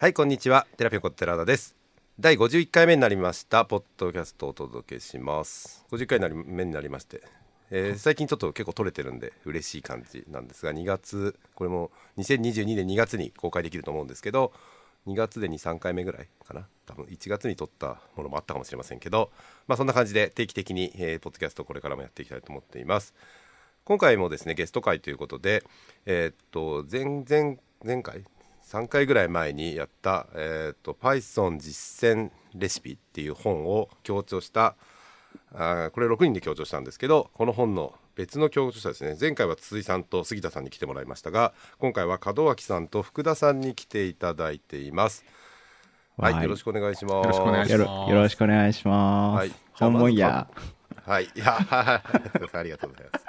はいこんにちは。テラピオコ寺田です。第51回目になりました。ポッドキャストをお届けします。50回目になりまして、えー、最近ちょっと結構撮れてるんで嬉しい感じなんですが2月これも2022年2月に公開できると思うんですけど2月で23回目ぐらいかな。多分1月に撮ったものもあったかもしれませんけどまあそんな感じで定期的に、えー、ポッドキャストこれからもやっていきたいと思っています。今回もですねゲスト会ということでえー、っと前前前回3回ぐらい前にやった、えーと、Python 実践レシピっていう本を強調したあこれ6人で強調したんですけどこの本の別の強調者ですね。前回は筒井さんと杉田さんに来てもらいましたが今回は門脇さんと福田さんに来ていただいています。はい、はい、よろしくお願いします。よろしくお願いします。よろしくお願いします。はい。本門やはい。いや ありがとうございます。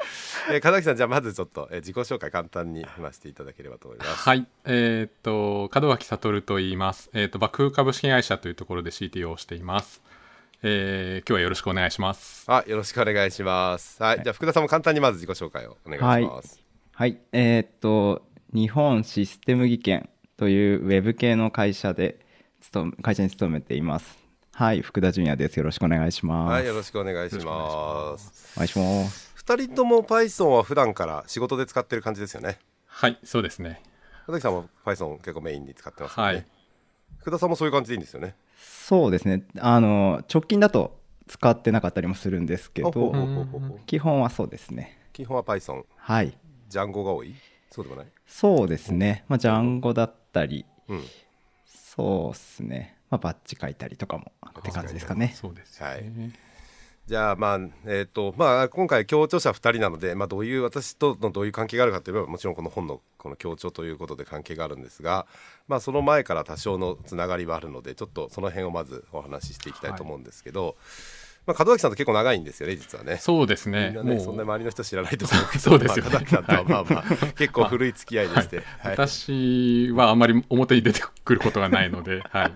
えー、門脇さんじゃあまずちょっと、えー、自己紹介簡単に話していただければと思います。はい。えー、っと門脇悟と言います。えー、っと爆風株式会社というところで CTO をしています。えー、今日はよろしくお願いします。あよろしくお願いします。はい、はい、じゃあ福田さんも簡単にまず自己紹介をお願いします、はい、はい、えー、っと日本システム技研というウェブ系の会社で会社に勤めていますはい福田純也です。よろしくお願いします。はいよろしくお願いします。お願いします。2人とも Python は普段から仕事で使ってる感じですよね？はいそうですね。佐々木さんも Python 結構メインに使ってますね、はい、福田さんもそういう感じでいいんですよね？そうですね。あの直近だと使ってなかったりもするんですけど基本はそうですね。基本は Python はい。ジャンゴが多い？そうでもない？そうですね。まあジャンゴだったり、うん、そうですねまあバッチ書いたりとかもって感じですかね。そうです、ね、はい。じゃあまあえーとまあ、今回協調者2人なので、まあ、どういう私とのどういう関係があるかといえばもちろんこの本のこの協調ということで関係があるんですが、まあ、その前から多少のつながりはあるのでちょっとその辺をまずお話ししていきたいと思うんですけど、はい、まあ、門脇さんと結構長いんですよね実はね。そうですね。みんなねそんな周りの人知らないと思うけど。そうですよ、ね、門脇さんとはまあまあ、結構古い付き合いでして、はい。はい、私はあまり表に出てくることがないので、はい、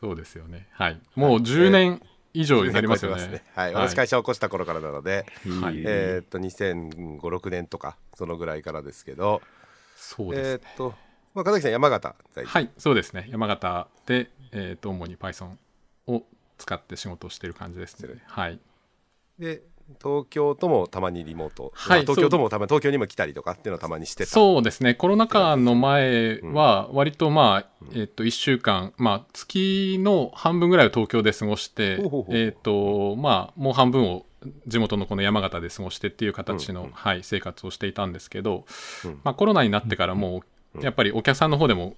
そうですよね、はい、もう10年以上になりますよね。ねはい、私会社を起こした頃からなので、はい、えー、っと2005、6年とかそのぐらいからですけど、そうです、ね、えー、っとまあさん山形はい、そうですね。山形でえー、っと主に Python を使って仕事をしている感じですね。はい。で東京ともたまにリモート、はい、東京ともたま東京にも来たりとかっていうのはたまにしてそうですね。コロナ禍の前は割とまあ、うん、えっ、と1週間まあ月の半分ぐらいを東京で過ごしてえっ、とまあもう半分を地元のこの山形で過ごしてっていう形の、はい、生活をしていたんですけど、うん、まあ、コロナになってからもうやっぱりお客さんの方でも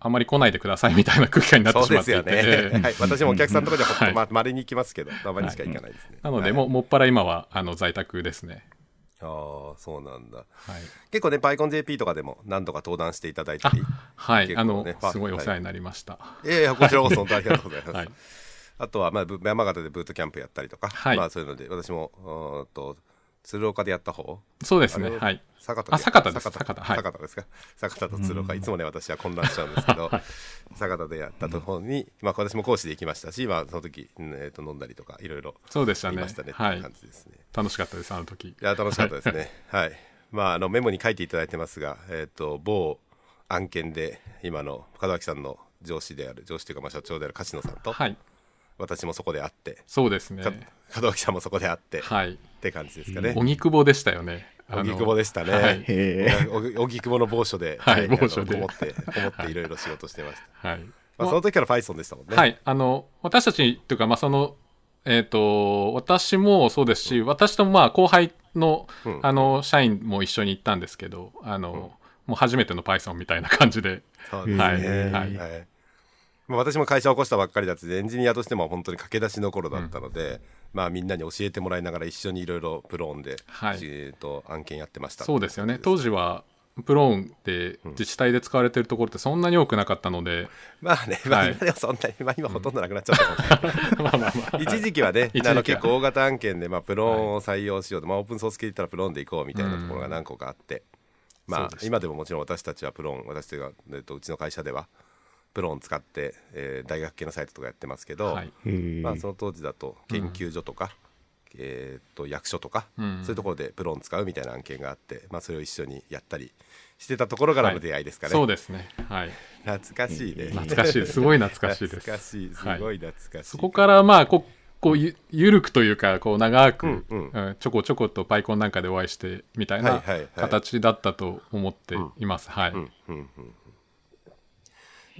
あまり来ないでくださいみたいな空気感になってしまっていて、ね。はい、私もお客さんとかではほんとまれに行きますけどたまにしか行かないですね、なので、ももっぱら今はあの在宅ですね。ああそうなんだ、はい、結構ね PyConJP とかでも何度か登壇していただいたりはい、ね、あのすごいお世話になりました、はい、いやいやこちらこそ本当 ありがとうございます、はい、あとは、まあ、山形でブートキャンプやったりとか、はい、まあそういうので私もと鶴岡でやった方？そうですね。はい。坂田あ坂田です。坂田。坂田。ですか？坂田と鶴岡。いつもね私は混乱しちゃうんですけど。坂田でやったところに、まあ私も講師で行きましたし、まあその時、えー、と飲んだりとかいろいろそうでしたね。ましたねっていう感じですね、楽しかったですあの時。いや楽しかったですね。はい。まああのメモに書いていただいてますがえっ、と某案件で今の門脇さんの上司である上司というかまあ社長である柏野さんと、はい。私もそこで会ってそうですね。門脇さんもそこで会って、はい、って感じですかね。荻窪でしたよね。荻窪でしたね、はい、荻窪の某所で、はい、某所で。こもって こもっていろいろ仕事してました、はい。まあ、その時から Python でしたもんね。はい。あの私たちというかまあそのえっ、ー、と私もそうですし、うん、私とまあ後輩のうん、あの社員も一緒に行ったんですけどあの、うん、もう初めての Python みたいな感じで。そうですね。はい、はい。はい。まあ、私も会社を起こしたばっかりだってエンジニアとしても本当に駆け出しの頃だったので、うん、まあ、みんなに教えてもらいながら一緒にいろいろプローンで、はい、えー、と案件やってました。そうですよね。当時はプローンって自治体で使われてるところってそんなに多くなかったので、うん、まあね、まあ、今ではそんなに、まあ、今ほとんどなくなっちゃった まあまあ、まあ、一時期はね あの結構大型案件で、まあ、プローンを採用しようと、はい、まあ、オープンソース系で言ったらプローンでいこうみたいなところが何個かあって、うん、まあ、今でももちろん私たちはプローン私というか、えっと、うちの会社ではプロン使って、えー、大学系のサイトとかやってますけど、はい、まあ、その当時だと研究所とか、うん、えー、と役所とか、うん、そういうところでプロン使うみたいな案件があって、まあ、それを一緒にやったりしてたところからの出会いですかね。はい、そうですね、はい。懐かしいね。懐かしい。すごい懐かしいです。懐かしい。すごい懐かしい、そこからまあここうゆゆるくというかこう長く、うんうん。うん。ちょこちょことパイコンなんかでお会いしてみたいなはいはいはい。形だったと思っています、はい、うんうんうん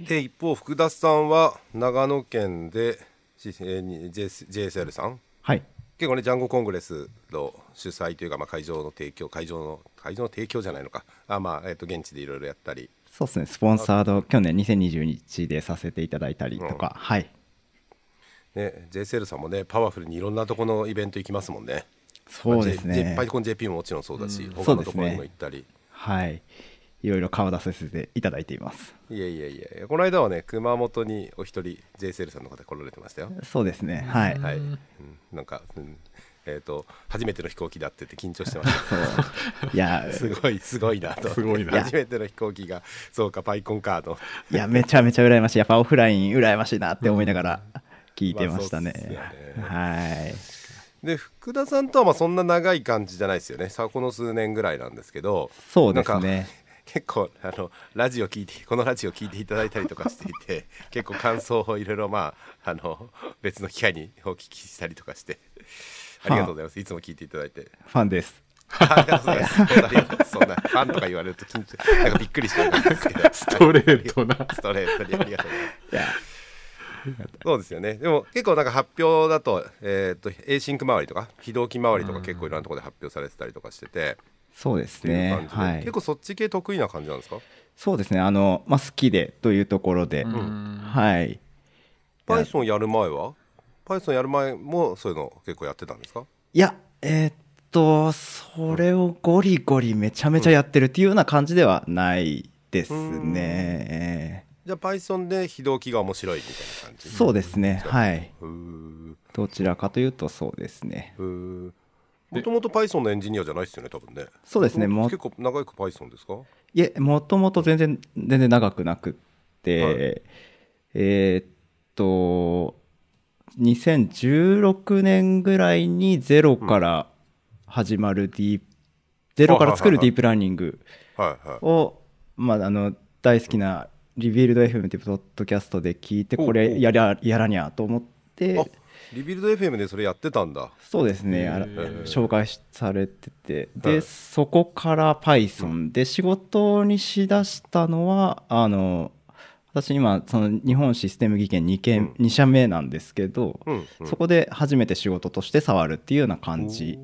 で一方福田さんは長野県で、JSL さん？はい。結構ねジャンゴコングレスの主催というか、まあ、会場の提供会場の会場の提供じゃないのか。あ、まあえー、と現地でいろいろやったり。そうですね。スポンサード去年2021でさせていただいたりとか、はい。ね JSL さんもねパワフルにいろんなところのイベント行きますもんね。そうですまあ J- パイコン JP ももちろんそうだし、うん。他のところにも行ったり、はいいろいろ顔出させていただいています。いやいやいやこの間はね熊本にお一人 JSL さんの方来られてましたよ。そうですね。はい。はい、うん、なんか、うん。えっ、と初めての飛行機だって言って緊張してました。いやすごいすごいなと。すごいな。初めての飛行機がそうかパイコンカードいやめちゃめちゃ羨ましい。やっぱオフライン羨ましいなって思いながら聞いてましたね,、うっすよね。はい。で福田さんとはまあそんな長い感じじゃないですよね。さこの数年ぐらいなんですけど。そうですね結構あのラジオ聞いてこのラジオ聞いていただいたりとかしていて 結構感想をいろいろまああの別の機会にお聞きしたりとかしてありがとうございます。いつも聞いていただいて。ファンです。ありがとうございます。そんなファンとか言われると緊張なんかびっくりしちゃうんですけど。ストレートな。ストレートにありがとうございます。そうですよね。でも結構なんか発表だと,、えー、と A シンク周りとか非同期周りとか結構いろんなところで発表されてたりとかしてて、そうですね。はい。結構そっち系得意な感じなんですか？そうですね。あの、まあ、好きでというところで、ん。はい、Python やる前は？Python やる前もそういうの結構やってたんですか？いやえーっとそれをゴリゴリめちゃめちゃやってるっていうような感じではないですね、じゃあ Python で非同期が面白いみたいな感じそうですね。はい。どちらかというとそうですねもともと Python のエンジニアじゃないですよね多分ね。そうですねも結構長く Python ですか？いえもともと全然全然長くなくって、はい。えーっと2016年ぐらいにゼロから始まるディープ、ゼロから作るディープラーニングはいはい。を、まあ、あの大好きなリビルド FM っていうポッドキャストで聞いてこれやらやらにゃと思ってあリビルド FM でそれやってたんだ。そうですね。紹介されてて。で、はい。そこから Python で仕事にしだしたのはあの私今その日本システム技研2件、二社目なんですけど、うん、うん、そこで初めて仕事として触るっていうような感じ。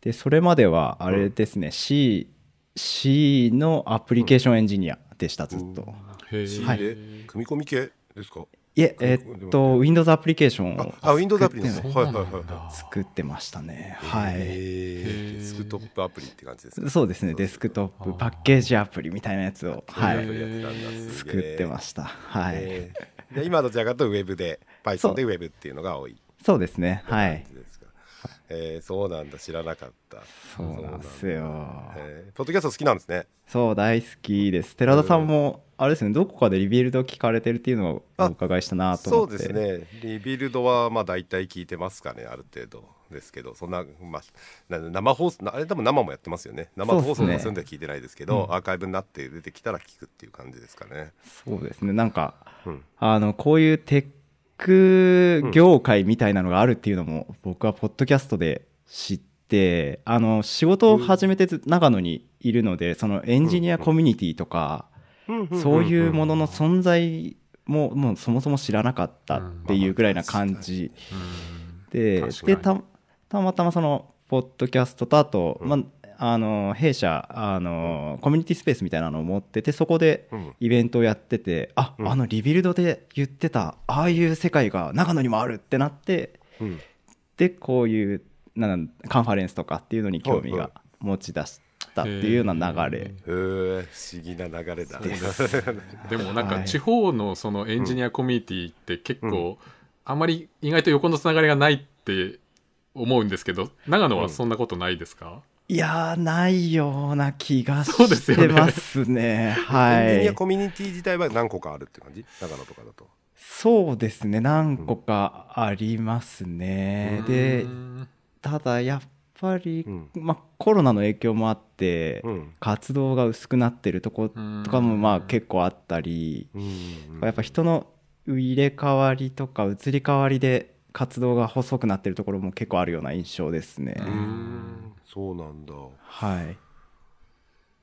でそれまではあれですね、C, C のアプリケーションエンジニアでしたずっと、へ C ーで組み込み系ですか？いええっと Windows アプリケーションをああ Windows アプリの作ってはいはいはいはい。作ってましたね。はい、えー。デスクトップアプリって感じですかそうですね。デスクトップパッケージアプリみたいなやつを、はい、作えってました。はい、えー。で今どちらかとウェブで Python でウェブっていうのが多い。そうですね。はい。えーそうなんだ。知らなかった。そうなんですよ、よえー。ポッドキャスト好きなんですね。そう大好きです。寺田さんもあれですねどこかで Rebuild 聞かれてるっていうのをお伺いしたなとそう思って。ですね。 Rebuild はまあ大体聞いてますかねある程度ですけど。そんな,、まあ、な生放送なあれ多分生もやってますよね生放送そうですねのそういうのは聞いてないですけどアーカイブになって出てきたら聞くっていう感じですかね。そうですね。なんか、うん。あのこういうテック業界みたいなのがあるっていうのも、僕はポッドキャストで知ってあの仕事を始めてず長野にいるのでそのエンジニアコミュニティとか、そういうものの存在ももうそもそも知らなかったっていうぐらいな感じ。ででたたまたまそのポッドキャストとあと、まあ、あの弊社あのコミュニティスペースみたいなのを持っててそこでうん。イベントをやっててああのリビルドで言ってたああいう世界が長野にもあるってなってうん。でこういうなんカンファレンスとかっていうのに興味が持ち出したっていうような流れ。へえ不思議な流れだ。でもなんはい。か地方のそのエンジニアコミュニティって結構あんまり意外と横のつながりがないって思うんですけど長野はそんなことないですか、いやーないような気がそうですよね。してますね。はエンジニいアコミュニティ自体は何個かあるって感じ？長野とかだと。そうですね。何個かありますね。でうん。ただやっぱり、うん。まあ、コロナの影響もあって、うん。活動が薄くなってるとことかもまあ結構あったり、うんやっぱ人の入れ替わりとか移り変わりで活動が細くなってるところも結構あるような印象ですね。うん。そうなんだ。はい。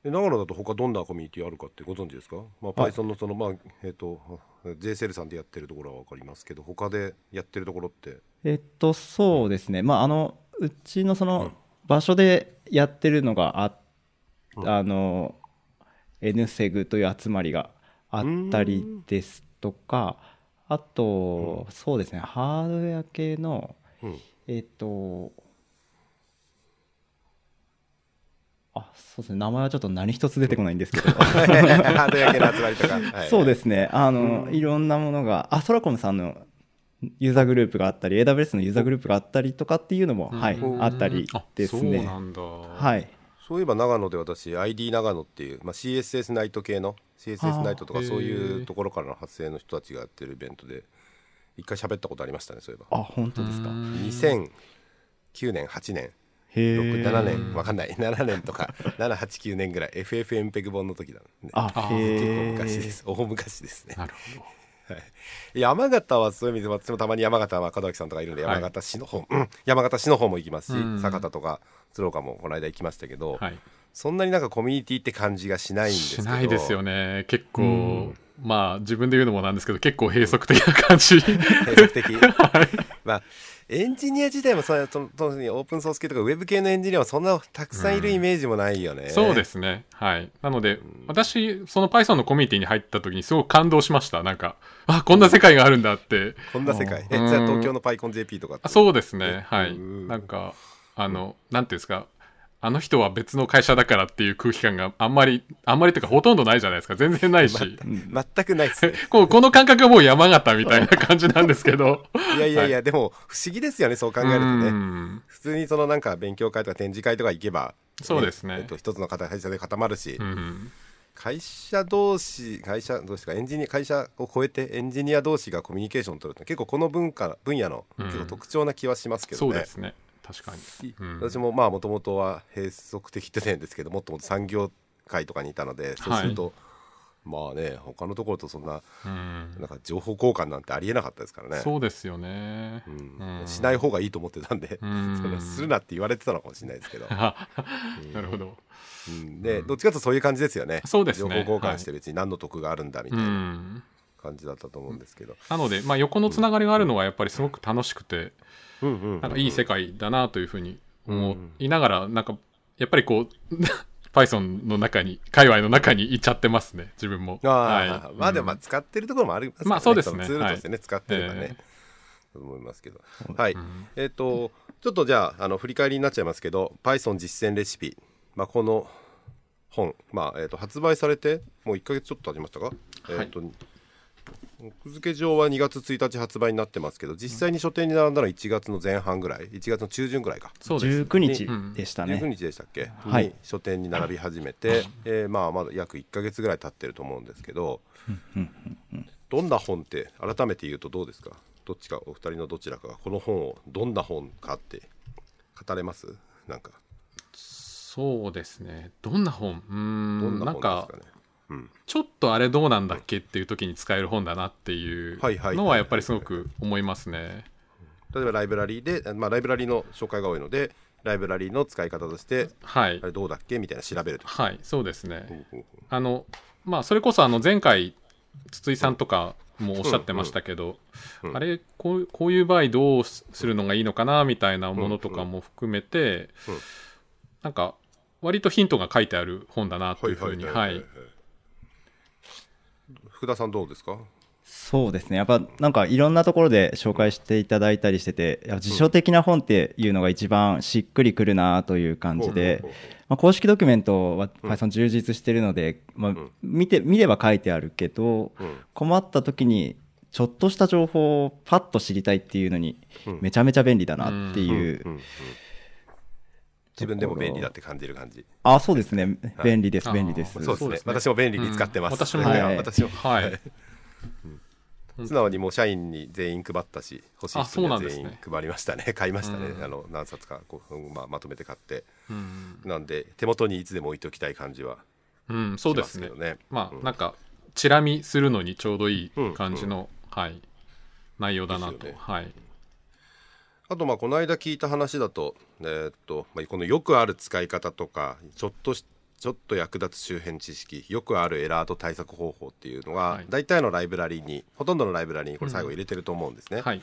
で長野だと他どんなコミュニティあるかってご存知ですか、まあ、Python のそのまあえっ、と JSL さんでやってるところは分かりますけど他でやってるところって？えっと、そうですね。まあ、あの、うちのその場所でやってるのがあ、うん。あの、NSEG という集まりがあったりですとか、あと、そうですね、ハードウェア系の、うん。えっと、あ、そうですね、名前はちょっと何一つ出てこないんですけど。ハード焼けの集まりとか、はい。そうですね。あの、いろんなものが、あ、ソラコムさんのユーザーグループがあったり、AWS のユーザーグループがあったりとかっていうのも、はいうん、あったりですそうね。なんだ。はい。そういえば長野で私 ID 長野っていう、まあ、CSS ナイト系の CSS ナイトとかそういうところからの発生の人たちがやってるイベントで一回喋ったことありましたねそういえばあ、本当ですか？2009年8年へ6 7え。年わかんない 7年とか789年ぐらい FFmpeg 本の時だねあ、結構え。昔です大昔ですねなるほど。山形はそういう意味で私もたまに山形は門脇さんとかいるんではい。山形市の方、うん。山形市の方も行きますし、うん。酒田とか鶴岡もこの間行きましたけど、はい。そんなになんかコミュニティって感じがしないんですけしどないですよね。結構、うんまあ自分で言うのもなんですけど、結構閉塞的な感じ。閉塞的 まあエンジニア自体もその当時にオープンソース系とかウェブ系のエンジニアはそんなたくさんいるイメージもないよね、そうですね。はい。なので、私、その Python のコミュニティに入った時にすごく感動しました。なんか、あ、こんな世界があるんだって。こんな世界えじうんゃあ東京の PyConJP とかそうですね。はい。うんなんか、あの、なんていうんですか、あの人は別の会社だからっていう空気感があんまり、あんまりというかほとんどないじゃないですか。全然ないし。全くないですね。こ うこの感覚はもう山形みたいな感じなんですけど。いやいやいや、でも不思議ですよねそう考えるとうねん。普通にそのなんか勉強会とか展示会とか行けばそうですね。えっと、一つの会社で固まるし、うん会社同士会社同士かエンジニア会社を超えてエンジニア同士がコミュニケーションを取るって結構この文化分野のうん。結構特徴な気はしますけどね、そうですね。確かに。うん。私もまあもともとは閉塞的って言んですけどもっともっと産業界とかにいたのでそうすると、まあね他のところとそんなうん。なんか情報交換なんてありえなかったですからね、そうですよね。うん。うん。しない方がいいと思ってたんで、するなって言われてたのかもしれないですけど、なるほど。うん。でどっちかというとそういう感じですよね。そうですね。情報交換して別に何の得があるんだみたう。いなん。感じだったと思うんですけど、なので、まあ、横のつながりがあるのはやっぱりすごく楽しくて、なんかいい世界だなというふうに思いながら、なんか、やっぱりこう、Python の中に、界隈の中にいっちゃってますね、自分も。ああ、はい。まあでも使ってるところもありますからね、まあそうですね。のツールとしてね、使ってればね、えと思いますけど。はい、ん。えっ、とちょっとじゃああの振り返りになっちゃいますけど Python 実践レシピ、まあ、この本、まあえー、と発売されてもう1か月ちょっと経ちましたか、えっ、と奥付け上は2月1日発売になってますけど実際に書店に並んだのは1月の前半ぐらい1月の中旬ぐらいか。そうです。19日でした19ね。日でしたっけ、はい。に書店に並び始めて、えーまあまだ約1か月ぐらい経ってると思うんですけどどんな本って改めて言うとどうですか？どっちかお二人のどちらかが。この本をどんな本かって語れます？なんか。そうですね。どんな本？うーどん、んななんか本ですか、ね？うんちょっとあれどうなんだっけっていう時に使える本だなっていうはいはいのはやっぱりすごく思いますね。例えばライブラリーで、まあ、ライブラリーの紹介が多いのでライブラリーの使い方としてはいあ。れどうだっけみたいな調べるとはい、そうですね。あの、まあ、それこそあの前回、筒井さんとかもおっしゃってましたけど、うんうんあれこう、こういう場合どうするのがいいのかなみたいなものとかも含めて、うんうんなんか、割とヒントが書いてある本だなというふうに、はい。福田さんどうですか？そうですね。やっぱなんかいろんなところで紹介していただいたりしてて、辞書的な本っていうのが一番しっくりくるなという感じでまあ、公式ドキュメントは Python 充実してるので、まあん。見て、見れば書いてあるけど、うん。困った時にちょっとした情報をパッと知りたいっていうのにうん。めちゃめちゃ便利だなっていう。自分でも便利だって感じる感じ。あ、そうですね。便利です、便利です。そうですね。私も便利に使ってます、うん。私も、はい。私も。はい。素直にもう社員に全員配ったし欲しいあ人にはそうなんですね。全員配りましたね買いましたね、うん。あの何冊かこう、まあ、まとめて買って。うん、なんで手元にいつでも置いておきたい感じはうん、そうしですね。ますけどね。まあ、うん。なんかチラ見するのにちょうどいい感じの、はい。内容だなと、ね。はいあとまあこの間聞いた話だと,、えーっとまあ、このよくある使い方とかちょっとしちょっと役立つ周辺知識よくあるエラーと対策方法っていうのが、はい。大体のライブラリにほとんどのライブラリにこれ最後入れてると思うんですね、はい。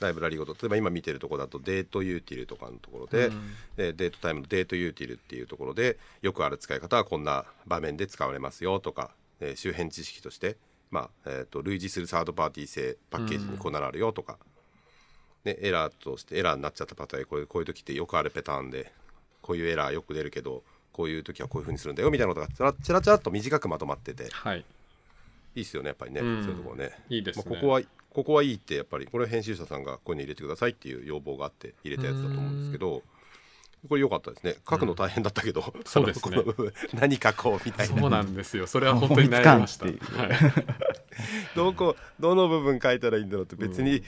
ライブラリごと。例えば今見てるところだと dateutil とかのところで、うん。で datetime の dateutil っていうところでよくある使い方はこんな場面で使われますよとか、えー周辺知識として、まあえー、と類似するサードパーティー製パッケージにこうならあるよとか、ね、エラーとしてエラーになっちゃったパターンこういうこういう時ってよくあるパターンでこういうエラーよく出るけどこういう時はこういう風にするんだよみたいなことがちらちらちらっと短くまとまってて。いはい。いっすよねやっぱりね、うん。そういうところね。いいですね、まあ、ここはここはいいってやっぱりこれ編集者さんがこういうの入れてくださいっていう要望があって入れたやつだと思うんですけどこれ良かったですね。書くの大変だったけど、そうですね。何書こうみたいな。そうなんですよ。それは 本当に悩みました。どこどの部分書いたらいいんだろうって別に、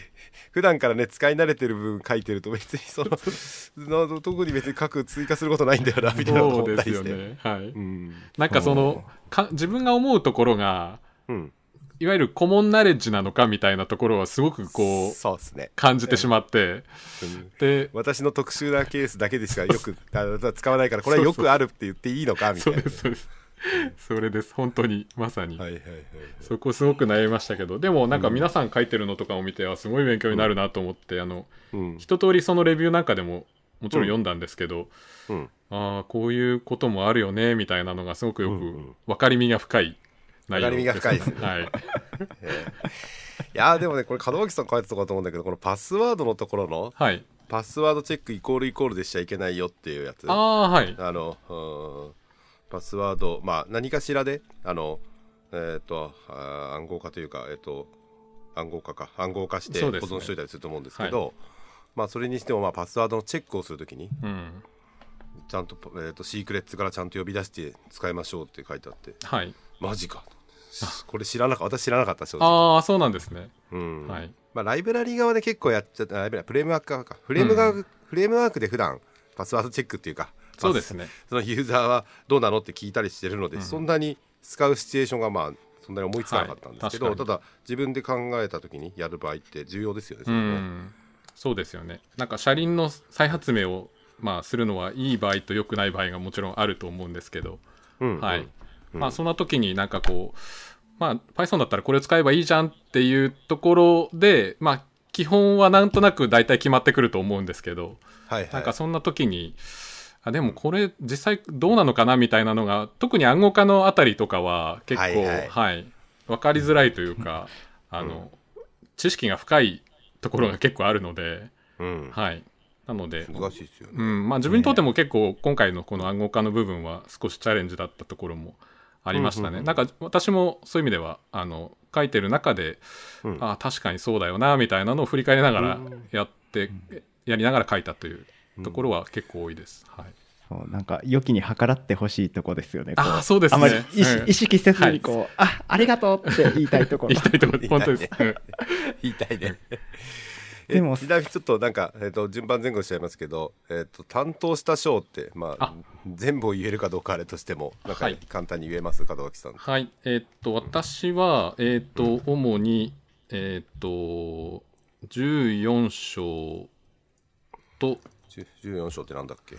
普段からね使い慣れてる部分書いてると別にそのの特に別に書く追加することないんだよなみたいなことそうで思ったりして。すよね。はい。うん。なんかそのか自分が思うところがうん、いわゆるコモンナレッジなのかみたいなところはすごくこうそうですね、感じてしまって。うん。で私の特殊なケースだけでしかよくあ使わないからこれはよくあるって言っていいのかみたそいうなですそうです。それです。本当にまさに、はいはいはいはい。そこすごく悩みましたけど。でもなんか皆さん書いてるのとかを見てはすごい勉強になるなと思って、あのうん。一通りそのレビューなんかでももちろん読んだんですけど、うん。ああこういうこともあるよねみたいなのがすごくよくうんうん。分かりみが深い内容。分かりみが深いですね。はい。いやーでもねこれ門脇さん書いてたとこだと思うんだけどこのパスワードのところのはい。パスワードチェックイコールイコールでしちゃいけないよっていうやつ。ああはい。あのうん。パスワードまあ何かしらであのえっ、とあー暗号化というかえっ、と暗号化か。暗号化して保存しといたりすると思うんですけどまあそれにしてもまあパスワードのチェックをするときにうん。ちゃんと,、えー、とシークレッツからちゃんと呼び出して使いましょうって書いてあって。はい。マジかこれ知らなかった私知らなかった正直。ああそうなんですね、うん。はい。まあ、ライブラリー側で結構やっちゃったライブラリーフレームワーク側か。フレームワーク、フレームワークで普段パスワードチェックっていうかそうですね。そのユーザーはどうなのって聞いたりしてるので、そんなに使うシチュエーションがまあそんなに思いつかなかったんですけど、はいただ自分で考えた時にやる場合って重要ですよねそね。ん。そうですよね。なんか車輪の再発明をまあするのはいい場合と良くない場合がもちろんあると思うんですけど、うんはい、うん。まあそんな時になんかこうまあ Python だったらこれを使えばいいじゃんっていうところでまあ基本はなんとなく大体決まってくると思うんですけど、はいはい。なんかそんな時にあでもこれ実際どうなのかなみたいなのが特に暗号化のあたりとかは結構はいははいい、分かりづらいというかあの、知識が深いところが結構あるので、うん、はい。なので、難しいですよね、うん。まあ、自分にとっても結構今回のこの暗号化の部分は少しチャレンジだったところもありましたね、うんうんうん。なんか私もそういう意味ではあの書いてる中で、うん。ああ確かにそうだよなみたいなのを振り返りながらやって、やりながら書いたというところは結構多いです、はい、そうなんか良きに計らってほしいとこですよね。こあーそうですね。あまり意識,、うん。意識せずにこう、あありがとうって言いたいところ。言い。たいところ本当です、うん言いたいね。え でも。ちなみにちょっとなんか、えー、と順番前後しちゃいますけど、えー、と担当した章って、まああ。全部を言えるかどうかあれとしてもなんかはい。簡単に言えます門脇さん。はい、えーっと、私は、えーっと、主に、えーっと、14章と、10 14章ってなんだっけ？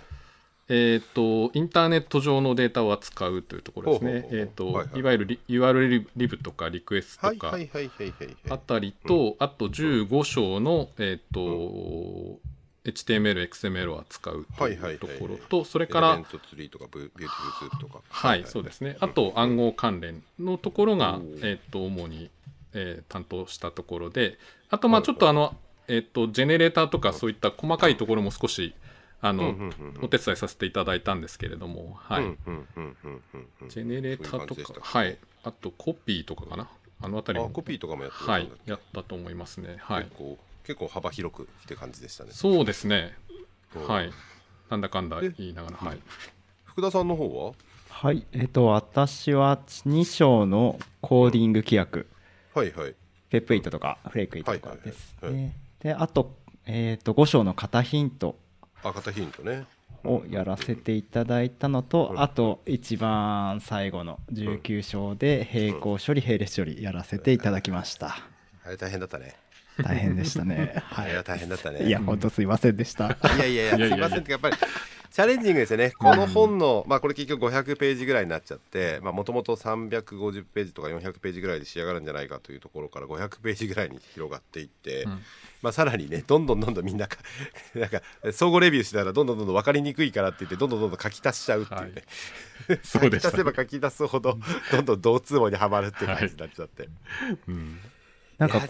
えーっと、インターネット上のデータを扱うというところですね。えと、はいはいい。わゆるリ URL リブとかリクエストはいとかはいはいはいはいあはい。たりと、あと15章の、えーっと、HTML、XML を扱うとはいはいはいい。うところと、それか。らはい、そうですね。あと暗号関連のところがお、ー。えっと、主に、えー担当したところで、あと、まあはいちょっとあの、えっと、ジェネレーターとかそういった細かいところも少し、うんうんうんうんお手伝いさせていただいたんですけれども、はい。ジェネレーターとか、はい。あと、コピーとかかな？あのあたりも、あコピーとかもやっはいやったと思いますね。はい結。構結構幅広くって感じでしたねそうですね。うんはい。なんだかんだで言いながら、はい。福田さんの方は？はい、えっと、私は2章のコーディング規約。はいはいペップイートとかフレークイートとかですはいはいね。で、あと、えっ、と、5章の型ヒントあ型ヒントねをやらせていただいたのと、うんあと一番最後の19章で並行処理、並列処理やらせていただきました。あれ大変だったね大変でしたね。はいあれは。大変だったねいや、本当すいませんでした。いやいやいや、いやいやいやすいませんってやっぱり、チャレンジングですよね。この本の、まあこれ結局500ページぐらいになっちゃって、まあもともと350ページとか400ページぐらいで仕上がるんじゃないかというところから500ページぐらいに広がっていって、うんまあさらにね、どんどんどんどんみんなか、なんか、相互レビューしたらどんどんどんどん分かりにくいからって言って、どんどんどんどん書き足しちゃうっていうね。そうでした書き足せば書き足すほど、どんどん同通網にはまるっていう感じになっちゃって。うんなんか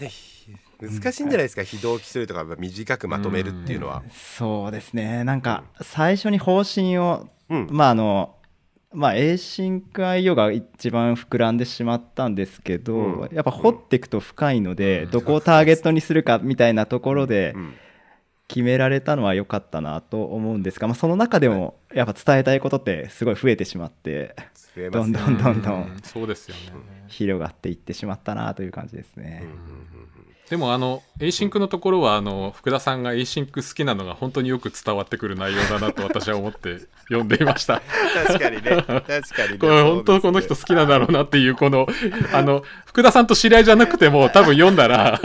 難しいんじゃないですか、非同期処理とか短くまとめるっていうのは。そうですね。なんか、最初に方針を、うん。まああの、まあ、エーシンク IO が一番膨らんでしまったんですけど、うん。やっぱ掘っていくと深いので、うん。どこをターゲットにするかみたいなところでうん。決められたのは良かったなと思うんですが、まあ、その中でもやっぱ伝えたいことってすごい増えてしまって、ね。どんどんどんどうん。んそうですよね。広がっていってしまったなという感じですね。でもあの、 async のところは、あの、福田さんが async 好きなのが本当によく伝わってくる内容だなと私は思って読んでいました。確かにね、確かにね。これ本当この人好きなんだろうなっていう、この、あの、福田さんと知り合いじゃなくても多分読んだら、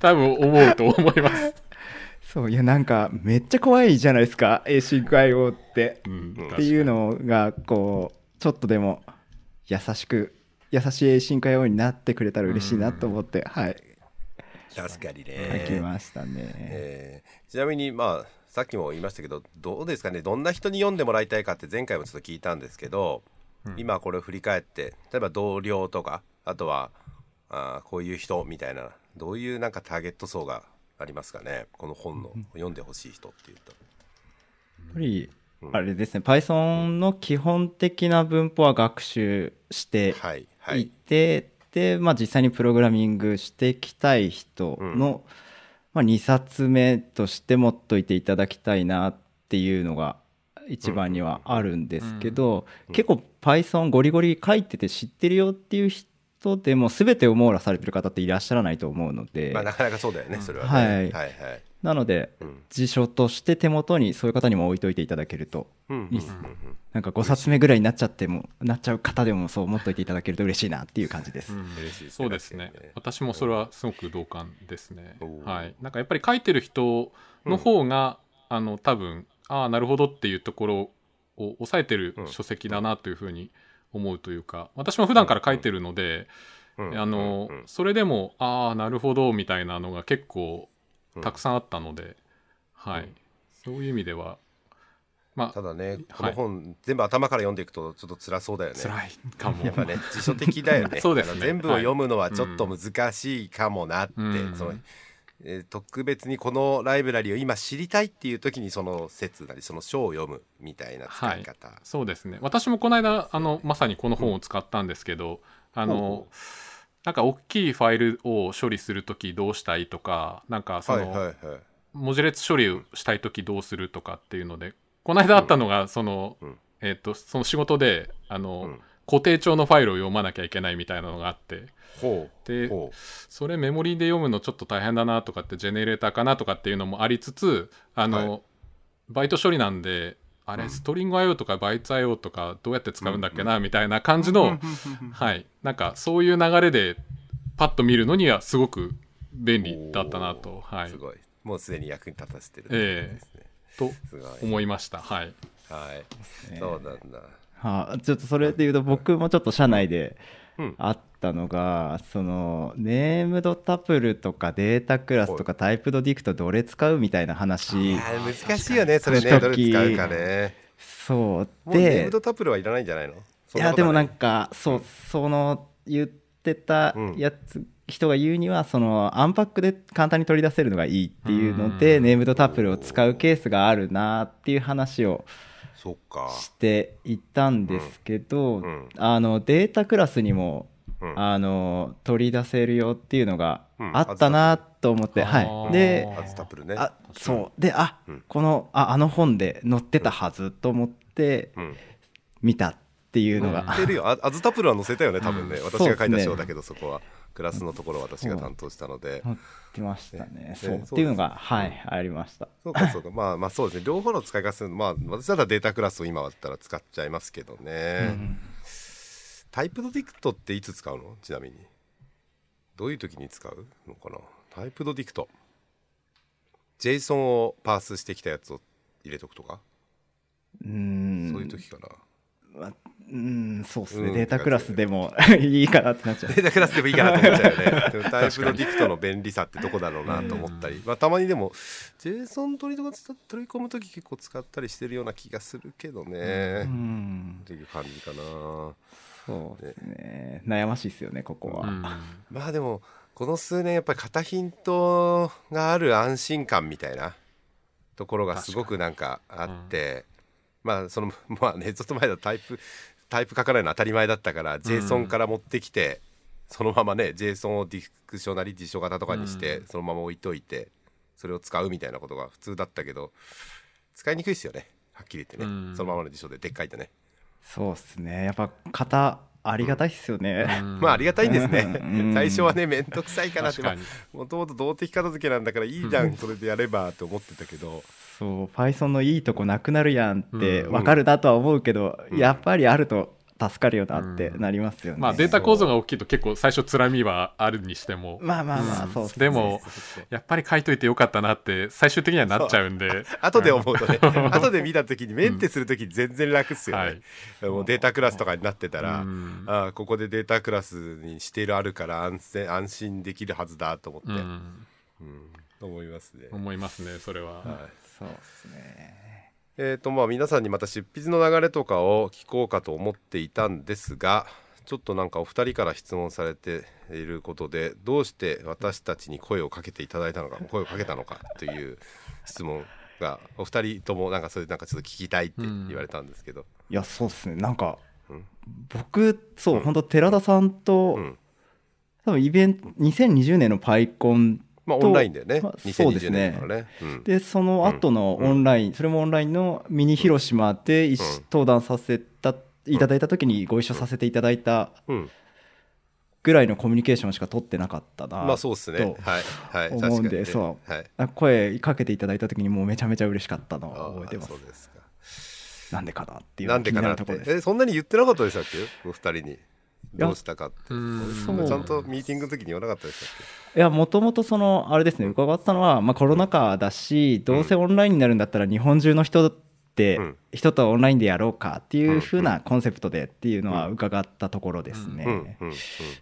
多分思うと思います。そう、いやなんかめっちゃ怖いじゃないですか、 asyncio って。うん、っていうのがこうちょっとでも優しく優しい進化用になってくれたら嬉しいなと思って、はい確かに書きね。ましたね、えーちなみに、まあ、さっきも言いましたけど、どうですかね、どんな人に読んでもらいたいかって前回もちょっと聞いたんですけど、うん今これを振り返って、例えば同僚とか、あとは、あーこういう人みたいな、どういうなんかターゲット層がありますかね、この本の読んでほしい人っていうと。やっぱりあれですね Python の基本的な文法は学習してはい、はいい。て、で、まあ、実際にプログラミングしていきたい人の、まあ、2冊目として持っといていただきたいなっていうのが一番にはあるんですけど、結構 Python ゴリゴリ書いてて知ってるよっていう人でも全てを網羅されてる方っていらっしゃらないと思うので、まあ、なかなかそうだよね、それはね。はい。はい、はい。なのでうん。辞書として手元にそういう方にも置いといていただけるとうんいいっすなんか5冊目ぐらいになっちゃってもなっちゃう方でもそう思っといていただけると嬉しいなっていう感じです。うん。嬉しい。ですね。そうですね。私もそれはすごく同感ですね。はい。なんかやっぱり書いてる人の方が、あの、多分、ああ、なるほどっていうところを抑えてる書籍だなというふうに思うというか、私も普段から書いてるので、うん。あのうん。うん、それでも、ああ、なるほど、みたいなのが結構たくさんあったので、はい。そういう意味では、まあ、ただね、はいこの本、全部頭から読んでいくとちょっと辛そうだよね。辛いかも。やっぱね、辞書的だよね。そうですね全部を読むのはちょっと難しいかもなって、うんそのえー特別にこのライブラリを今知りたいっていう時にその説なりその書を読むみたいな使い方。そうですね。私もこの間、あの、まさにこの本を使ったんですけど、あほうの、なんか大きいファイルを処理するときどうしたいとか、なんかその。文字列処理をしたいときどうするとかっていうので、この間あったのが、その、うん。えっ、と、その仕事で、あの、うん。固定帳のファイルを読まなきゃいけないみたいなのがあって。でほそれメモリで読むのちょっと大変だなとかってジェネレーターかなとかっていうのもありつつあの、はい。バイト処理なんであれ、ストリング IO とかバイツ IO とかどうやって使うんだっけな、みたいな感じの、はい。なんかそういう流れでパッと見るのにはすごく便利だったなと、はい。す、ごい。もうすでに役に立たせてる、ええとすごい。思いました。はい。はい。そうなんだ。はあ、ちょっとそれで言うと僕もちょっと社内でうん。あったのが、そのネームドタプルとかデータクラスとかタイプドディクトどれ使うみたいな話難しいよね、それね。時どれ使うかね。そうもうネーでムドタプルはいらないんじゃないの？いやでもなんか。かそうその言ってたやつ、人が言うにはそのアンパックで簡単に取り出せるのがいいっていうのでうんネームドタプルを使うケースがあるなっていう話を。していたんですけど、うんうんあのデータクラスにも、うん。あの取り出せるよっていうのがうん。あったなと思って、あはーい、でね。あそう。であ、うん。このああの本で載ってたはずと思ってうん。見たっていうのが、載ってるよ。あアズタプルは載せたよね、多分ね。うん私が書いた章だけど、そこは。クラスのところ私が担当したので。載ってましたね。そう。えっていうのがはいありました。そうかそうか。まあまあそうですね。両方の使い方まあ私だったらデータクラスを今だったら使っちゃいますけどね、うんタイプドディクトっていつ使うの？ちなみに。どういう時に使うのかな？タイプドディクト。JSON をパースしてきたやつを入れとくとか、うん。そういう時かな。まあうんそうですね、うん。データクラスでもいいかなってなっちゃう。データクラスでもいいかなと思っちゃうよね。でもタイプドディクトの便利さってどこだろうなと思ったり、まあ、たまにでも JSON 取りとか取り込む時結構使ったりしてるような気がするけどね、うっん。ていう感じかなそうですね。悩ましいですよねここは、うん。まあでもこの数年やっぱり肩ヒントがある安心感みたいなところがすごくなんかあって、まあその まあねずっと前だとタイプタイプ書かないの当たり前だったから JSON から持ってきて、そのままね JSON をディクショナリ辞書型とかにして、うん。そのまま置いといてそれを使うみたいなことが普通だったけど使いにくいですよね。はっきり言ってね、うん。そのままの辞書ででっかいとね、そうですね。やっぱ型ありがたいっすよね、まあありがたいんですね。うん。最初はね面倒くさいかなって。もともと動的片付けなんだからいいじゃんそれでやればと思ってたけど。そう Python のいいとこなくなるやんってうん。分かるなとは思うけど、うん。やっぱりあると助かるよなってなりますよね、まあデータ構造が大きいと結構最初つらみはあるにしても、まあまあまあ、うん。そうっすね。でもやっぱり書いといてよかったなって最終的にはなっちゃうんで後で思うとね 後で見た時にメンテする時全然楽っすよね、もうデータクラスとかになってたら、うん。ああここでデータクラスにしているあるから安全安心できるはずだと思って、ううん。ん思いますね、思いますねそれは、はい。そうですねえーとまあ、皆さんにまた執筆の流れとかを聞こうかと思っていたんですがちょっとなんかお二人から質問されていることでどうして私たちに声をかけていただいたのか声をかけたのかという質問がお二人ともなんかそれなんかちょっと聞きたいって言われたんですけど、いやそうですね。なんか、うん。僕そう、本当寺田さんと、うん。多分イベント2020年のパイコンとまあオンラインだよね、まあそうです2020ね。年からね、うん。でその後のオンライン、それもオンラインのミニ広島で一うん。登壇させたいただいた時にご一緒させていただいたうん。ぐらいのコミュニケーションしか取ってなかったなまあそうっすね。とはい。はい。思うんで確かにね。そう。はい。あ声かけていただいた時にもうめちゃめちゃ嬉しかったのあを覚えてます。そうですか。なんでかなっていうなんでかなって。気にるところです。えそんなに言ってなかったでしたっけ？お二人に。どうしたかって。ちゃんとミーティングの時に言わなかったでしたっいやもともとそのあれですね伺ってたのは、まあ、コロナ禍だしどうせオンラインになるんだったら日本中の人ってうん。人とオンラインでやろうかっていう風なコンセプトでっていうのは伺ったところですね。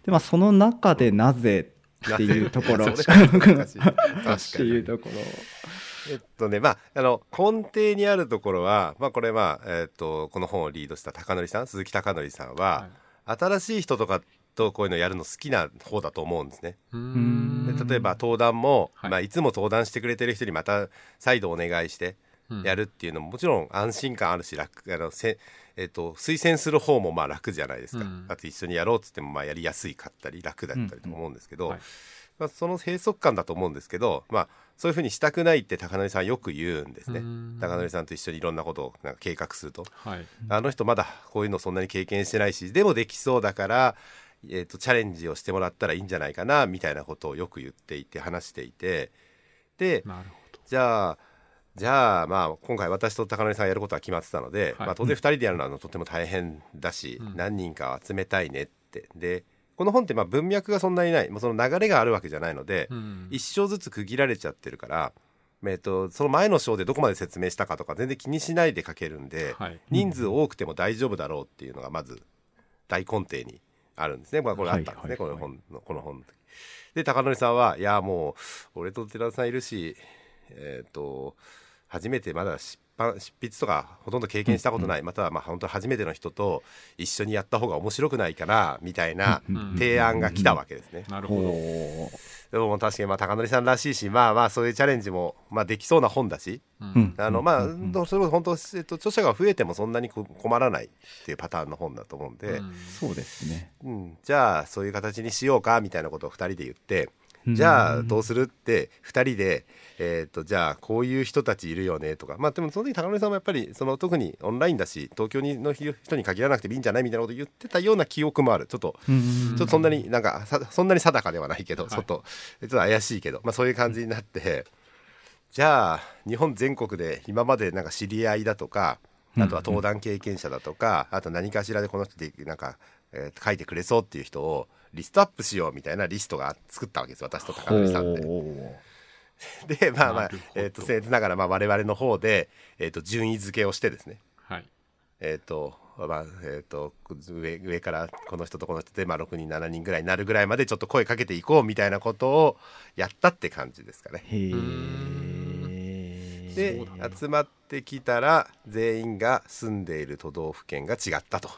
でまあその中でなぜっていうところ っていうにところ。えっとねまああの根底にあるところはまあこれまあえっとこの本をリードした高則さん鈴木高則さんは、新しい人とかとこういうのやるの好きな方だと思うんですね。ううん。で例えば登壇も、はい。いまあ、いつも登壇してくれてる人にまた再度お願いしてやるっていうのももちろん安心感あるし楽あのせ、えっと推薦する方もまあ楽じゃないですか、うん。あと一緒にやろうっつってもまあやりやすいかったり楽だったりと思うんですけど、はい。まあ、その閉塞感だと思うんですけど、まあ、そういうふうにしたくないって高則さんよく言うんですね。うん。高則さんと一緒にいろんなことをなんか計画すると。はい。あの人まだこういうのそんなに経験してないしでもできそうだから、えー、とチャレンジをしてもらったらいいんじゃないかなみたいなことをよく言っていて話していて。でじゃあじゃあまあ今回私と高則さんがやることは決まってたので、はい。まあ、当然2人でやるのはとても大変だし、うん。何人かを集めたいねって。でこの本ってまあ文脈がそんなにない。もうその流れがあるわけじゃないので、うん。一章ずつ区切られちゃってるから、えっと、その前の章でどこまで説明したかとか全然気にしないで書けるんで、はい。人数多くても大丈夫だろうっていうのがまず大根底にあるんですね。まあ、これあったんですね、この本のこの本の時で高則さんはいやもう俺と寺田さんいるしえっ、と初めてまだ出版執筆とかほとんど経験したことない、またはまあ本当初めての人と一緒にやった方が面白くないかなみたいなうん提案が来たわけですね。なるほど。ほでも確かにまあ高則さんらしいしまあまあそういうチャレンジもまあできそうな本だしあのまあうんそれこそ本当、えっと、著者が増えてもそんなにこ困らないっていうパターンの本だと思うんで、うん。そうですね。うん。じゃあそういう形にしようかみたいなことを2人で言ってじゃあどうするって2人で、えー、とじゃあこういう人たちいるよねとか。まあでもその時高野さんもやっぱりその特にオンラインだし東京にの人に限らなくてもいいんじゃないみたいなこと言ってたような記憶もある。ちょっとちょっとそんなになんかそんなに定かではないけど、ちょっとちょっと怪しいけど、まあ、そういう感じになって。じゃあ日本全国で今までなんか知り合いだとかあとは登壇経験者だとか、あと何かしらでこの人でなんか、えー、書いてくれそうっていう人をリストアップしようみたいなリストが作ったわけです私と高森さんで。でまあまあ、えーと、僭越ながらまあ我々の方で、えーと、順位付けをしてですね、はい、えっ、ー、とまあえーと、上上からこの人とこの人で、まあ、6人7人ぐらいになるぐらいまでちょっと声かけていこうみたいなことをやったって感じですかね。へで集まってきたら全員が住んでいる都道府県が違ったと。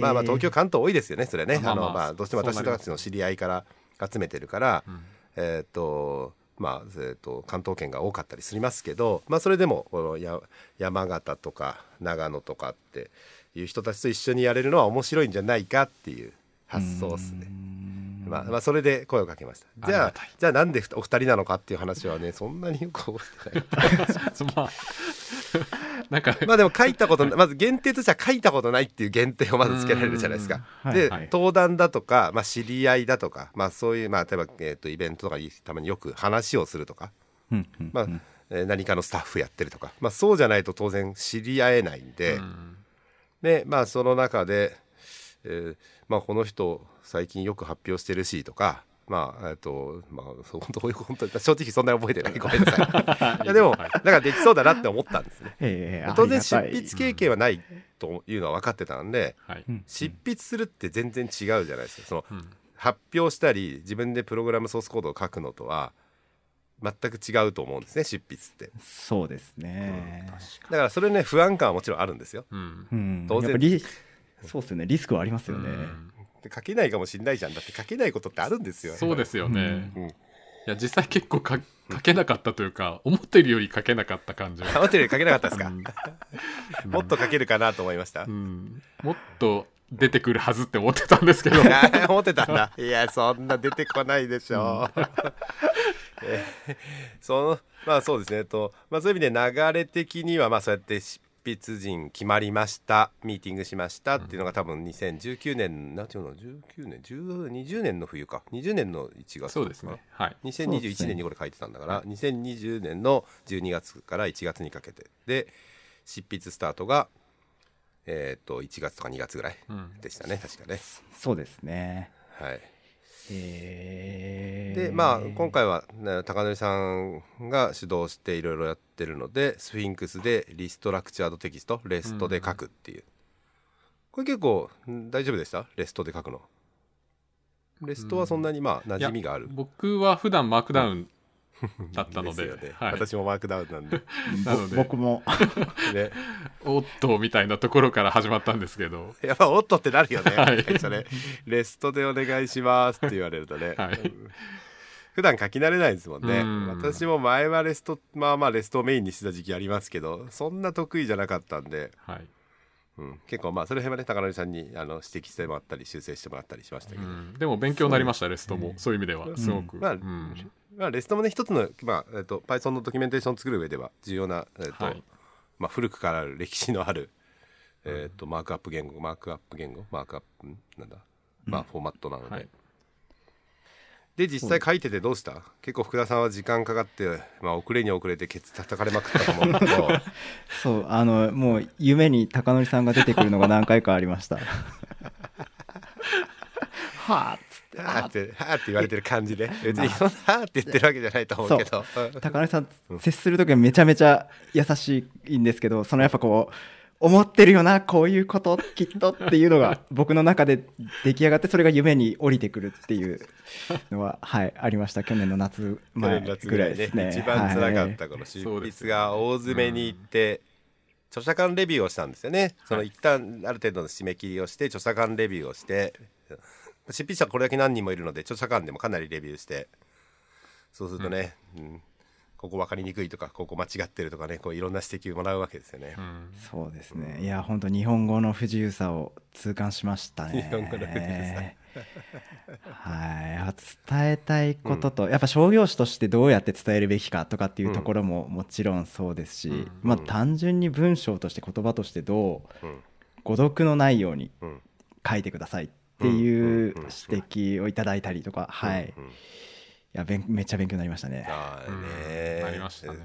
まあまあ東京関東多いですよねそれね。あのまあどうしても私たちの知り合いから集めてるから、うん、えっ、とまあえーと、関東圏が多かったりしますけど、まあ、それでもこのや山形とか長野とかっていう人たちと一緒にやれるのは面白いんじゃないかっていう発想ですね。まあ、まあそれで声をかけました。じゃあじゃあなんでお二人なのかっていう話はねそんなによく覚えてない。まあ なんかまあでも書いたこと まず限定としては書いたことないっていう限定をまずつけられるじゃないですか。で、はい、登壇だとか、まあ、知り合いだとか、まあ、そういう、まあ、例えば、えーと、イベントとかたまによく話をするとか、まあえー、何かのスタッフやってるとか、まあ、そうじゃないと当然知り合えないんで、でまあその中で、えーまあ、この人最近よく発表してるしとかまあえっとまあそうどういう本当正直そんなに覚えてない。ごめんなさい。いやでもなんかできそうだなって思ったんですね、えー、当然執筆経験はないというのは分かってたんで、うん、執筆するって全然違うじゃないですか。その、うん、発表したり自分でプログラムソースコードを書くのとは全く違うと思うんですね執筆って。そうですね、うん、だからそれね不安感はもちろんあるんですよ、当然。そうですよね。リスクはありますよね、書けないかもしれないじゃん。だって書けないことってあるんですよ。そうですよね、うん、いや実際結構か書けなかったというか、思ってるより書けなかった感じ。思ってるより書けなかったですか、もっと書けるかなと思いました、うん、もっと出てくるはずって思ってたんですけど。思ってたんだ。いやそんな出てこないでしょう、えそのまあそうですね。と、まあ、そういう意味で流れ的にはまあそうやって筆陣決まりましたミーティングしましたっていうのが多分2019年何ていうの19年20年の冬か。20年の1月そうですね。はい。2021年にこれ書いてたんだから、ね、2020年の12月から1月にかけてで執筆スタートがえっ、と1月とか2月ぐらいでしたね、うん、確かね。そうですね。はいでまあ今回は、ね、高典さんが主導していろいろやってるのでスフィンクスでリストラクチャードテキストレストで書くっていう、うん、これ結構大丈夫でした？レストで書くの。レストはそんなにまあ馴染みがある、僕は普段マークダウン だったのでね。はい、私もマークダウンなんで。なので。僕も。ね。おっとみたいなところから始まったんですけど。やっぱおっとってなるよね、はい、それ。レストでお願いしますって言われるとね、はい、普段書き慣れないですもんね。私も前はレストまあまあレストをメインにしてた時期ありますけどそんな得意じゃなかったんで、はいうん、結構まあそれ辺はね高典さんにあの指摘してもらったり修正してもらったりしましたけど、でも勉強になりましたレストも。そういう意味では。すごく、まあ、まあ、レストもね一つの、まあえーと、Python のドキュメンテーションを作る上では重要な、えーと、はい、まあ、古くからある歴史のある、えーと、マークアップ言語マークアップ言語マークアップなんだ、まあ、フォーマットなので、はい、で実際書いててどうした？結構福田さんは時間かかって、まあ、遅れに遅れてケツ叩かれまくったと思うんだけどそうあのもう夢に貴則さんが出てくるのが何回かありました。は あはあ。って、はあって言われてる感じで、別にそんなはあって言ってるわけじゃないと思うけど。高根さん、接する時はめちゃめちゃ優しいんですけど、そのやっぱこう、思ってるよな、こういうこと、きっとっていうのが 僕の中で出来上がって、それが夢に降りてくるっていうのは、はい、ありました。去年の夏前ぐらいですね。一番辛かった、この執筆が大詰めに行って、著者間レビューをしたんですよね。その一旦ある程度の締め切りをして、著者間レビューをして、執筆者これだけ何人もいるので著者間でもかなりレビューしてそうするとね、うん、うん、ここ分かりにくいとかここ間違ってるとかねこういろんな指摘をもらうわけですよね、うん、そうですね。いや本当日本語の不自由さを痛感しましたね。日本語の不自由さ。はい。伝えたいことと、やっぱ商業誌としてどうやって伝えるべきかとかっていうところももちろんそうですし、うん。まあ単純に文章として言葉としてどううん。誤読のないようにうん。書いてくださいっていううん。指摘をいただいたりとか、はい、いうんうんや勉めっちゃ勉強になりましたね。ああうんねなりましたね。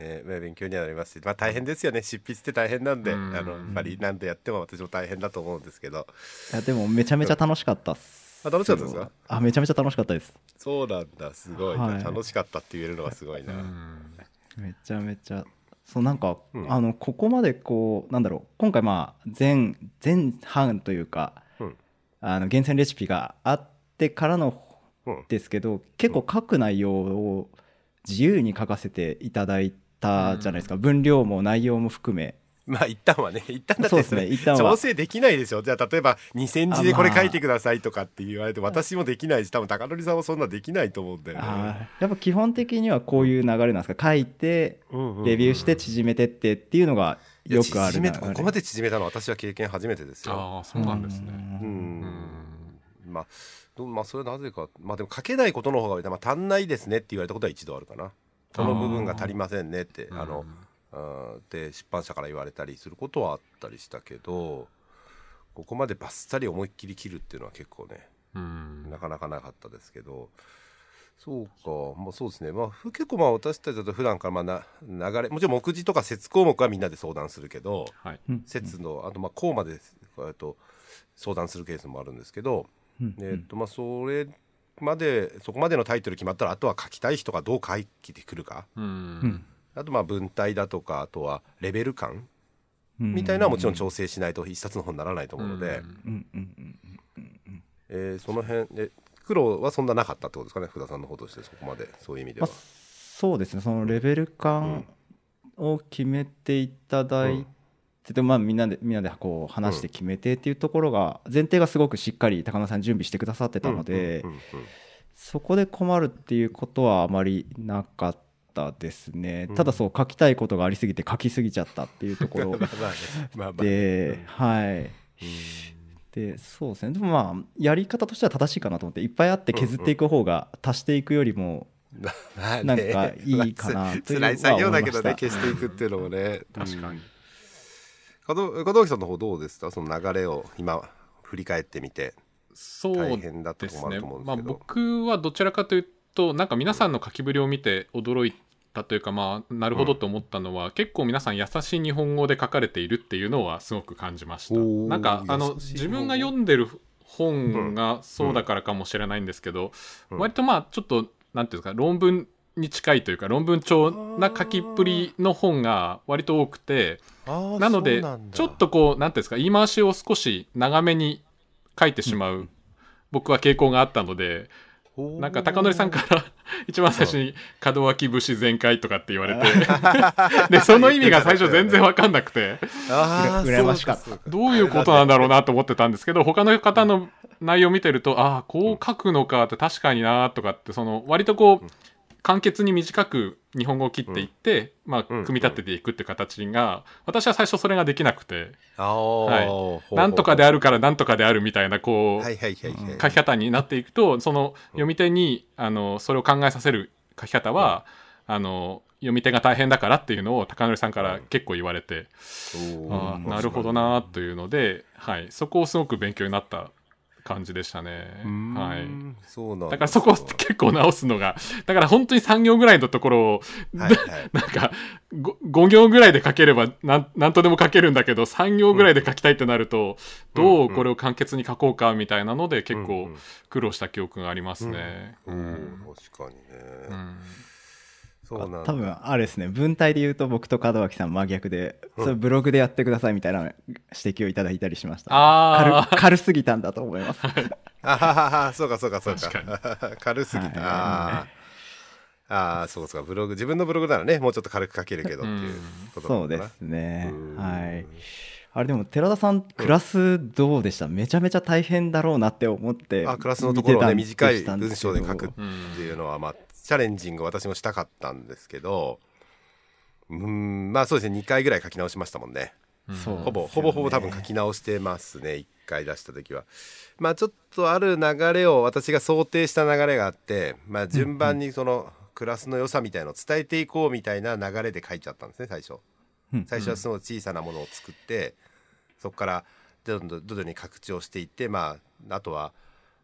ねまあ勉強にはなりますし、まあ、大変ですよね。執筆って大変なんで、うん。あのやっぱり何度やっても私も大変だと思うんですけど。いやでもめちゃめちゃ楽しかったっす。あ楽しかったですか？あめちゃめちゃ楽しかったです。そうなんだ。すごいな、はい。楽しかったって言えるのがすごいな、うん。めちゃめちゃそうなんか、うんあのここまでこうなんだろう。今回まあ前前半というかうん。あの厳選レシピがあってからのうんですけど結構書く内容を自由に書かせていただいたじゃないですか、分量も内容も含め。まあ一旦はね 一旦だってそうですね一旦は。調整できないでしょじゃあ例えば2センチでこれ書いてくださいとかって言われて私もできないし多分高則さんもそんなできないと思うんだよね。やっぱ基本的にはこういう流れなんですか。書いてレビューして縮めてってっていうのがよくあるここまで縮めたのは私は経験初めてですよ。ああ、そうなんですね。うんまあどまあそれはなぜかまあでも書けないことの方が、まあ、足んないですねって言われたことは一度あるかな。この部分が足りませんねってあの、で出版社から言われたりすることはあったりしたけどここまでバッサリ思いっきり切るっていうのは結構ねうん。なかなかなかったですけどそうか。まあそうですね。まあふ結構まあ私たちだと普段からまあな流れもちろん目次とか節項目はみんなで相談するけどはい。のあとまあ項までえっと相談するケースもあるんですけど、うんえっとまあそれまでそこまでのタイトル決まったらあとは書きたい人がどう書いてくるか。ううん。ん。あとまあ文体だとかあとはレベル感。うん。みたいなのはもちろん調整しないと一冊の本にならないと思うので、えーその辺で苦労はそんななかったってことですかね？福田さんの方としてそこまでそういう意味では。まあ、。そうですね。そのレベル感を決めていただいて、まあ、みんなでみんなでこう話して決めてっていうところが前提がすごくしっかり高野さん準備してくださってたので、うんうんうんそこで困るっていうことはあまりなかったですね、うんただそう書きたいことがありすぎて書きすぎちゃったっていうところ まあまあね。まあまあで、はい。でそうですね。でもまあやり方としては正しいかなと思っていっぱいあって削っていく方が足していくよりも なんかいいかなというのは辛い作業だけどね思いました消していくっていうのもね。確かに。門門脇さんの方どうですか？その流れを今振り返ってみて。そう大変だったですねとこもあると思うんでますあ、僕はどちらかというとなんか皆さんの書きぶりを見て驚いたというかまあなるほどと思ったのは、結構皆さん優しい日本語で書かれているっていうのはすごく感じました。なんかあの自分が読んでる本がそうだからかもしれないんですけど、うん。割とまあちょっとなんていうん。ですか論文に近いというか論文調な書きっぷりの本が割と多くてなのでちょっとこうなんていうんですか言い回しを少し長めに書いてしまう僕は傾向があったのでなんか高則さんから 一番最初に「門脇節全開」とかって言われて でその意味が最初全然分かんなくて羨ましかった。どういうことなんだろうなと思ってたんですけど他の方の内容を見てるとああこう書くのかって確かになとかってその割とこう簡潔に短く日本語を切っていって、まあ、うん。組み立てていくって形が私は最初それができなくて、はい。なんとかであるからなんとかであるみたいなこう、書き方になっていくとその読み手にあのそれを考えさせる書き方は、あの読み手が大変だからっていうのを高則さんから結構言われて、あーなるほどなというので、はい、そこをすごく勉強になった感じでしたね。はい。そうなんだからそこを結構直すのが、だから本当に3行ぐらいのところを、はいはい。なんか 5, 5行ぐらいで書ければなんなんとでも書けるんだけど3行ぐらいで書きたいってなると、どうこれを簡潔に書こうかみたいなので結構苦労した記憶がありますね。ううんん。確かにね、うんそうなんだ。多分あれですね。文体で言うと僕と門脇さん真逆で、それブログでやってくださいみたいな指摘をいただいたりしました、あ軽軽すぎたんだと思います。あははは。そうかそうかそうか。確軽すぎた、はいあー。あー。そうかそうか。ブログ自分のブログならねもうちょっと軽く書けるけどっていうこそうですね。うん。はい。あれでも寺田さんクラスどうでした？めちゃめちゃ大変だろうなって思ってあクラスのところをね短い文章で書くっていうのはまあチャレンジング私もしたかったんですけどうんまあそうですね2回ぐらい書き直しましたもんね。そうほぼほぼほぼ多分書き直してますね1使い出した時は。まあちょっとある流れを私が想定した流れがあってまあ順番にそのクラスの良さみたいのを伝えていこうみたいな流れで書いちゃったんですね最初。うん。最初はその小さなものを作ってそこからどんどん徐々に拡張していってまああとは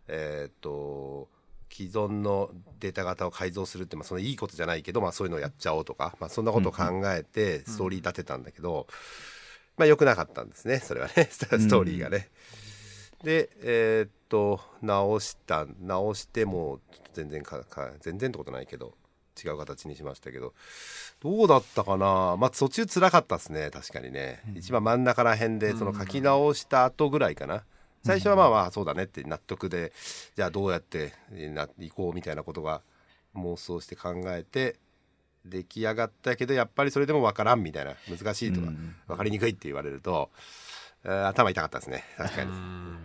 えーっと既存のデータ型を改造するって、まあ、そのいいことじゃないけど、まあ、そういうのをやっちゃおうとか、まあ、そんなことを考えてストーリー立てたんだけど、まあ良くなかったんですねそれはね。ストーリーがね。でえーっと直した直しても全然かか全然ってことないけど違う形にしましたけどどうだったかな？まあ途中辛かったですね確かにね、一番真ん中ら辺でその書き直した後ぐらいかな、最初はまあまあそうだねって納得でじゃあどうやってな行こうみたいなことが妄想して考えて出来上がったけどやっぱりそれでも分からんみたいな難しいとか、うん分かりにくいって言われると、えー頭痛かったですね。確かに。うん。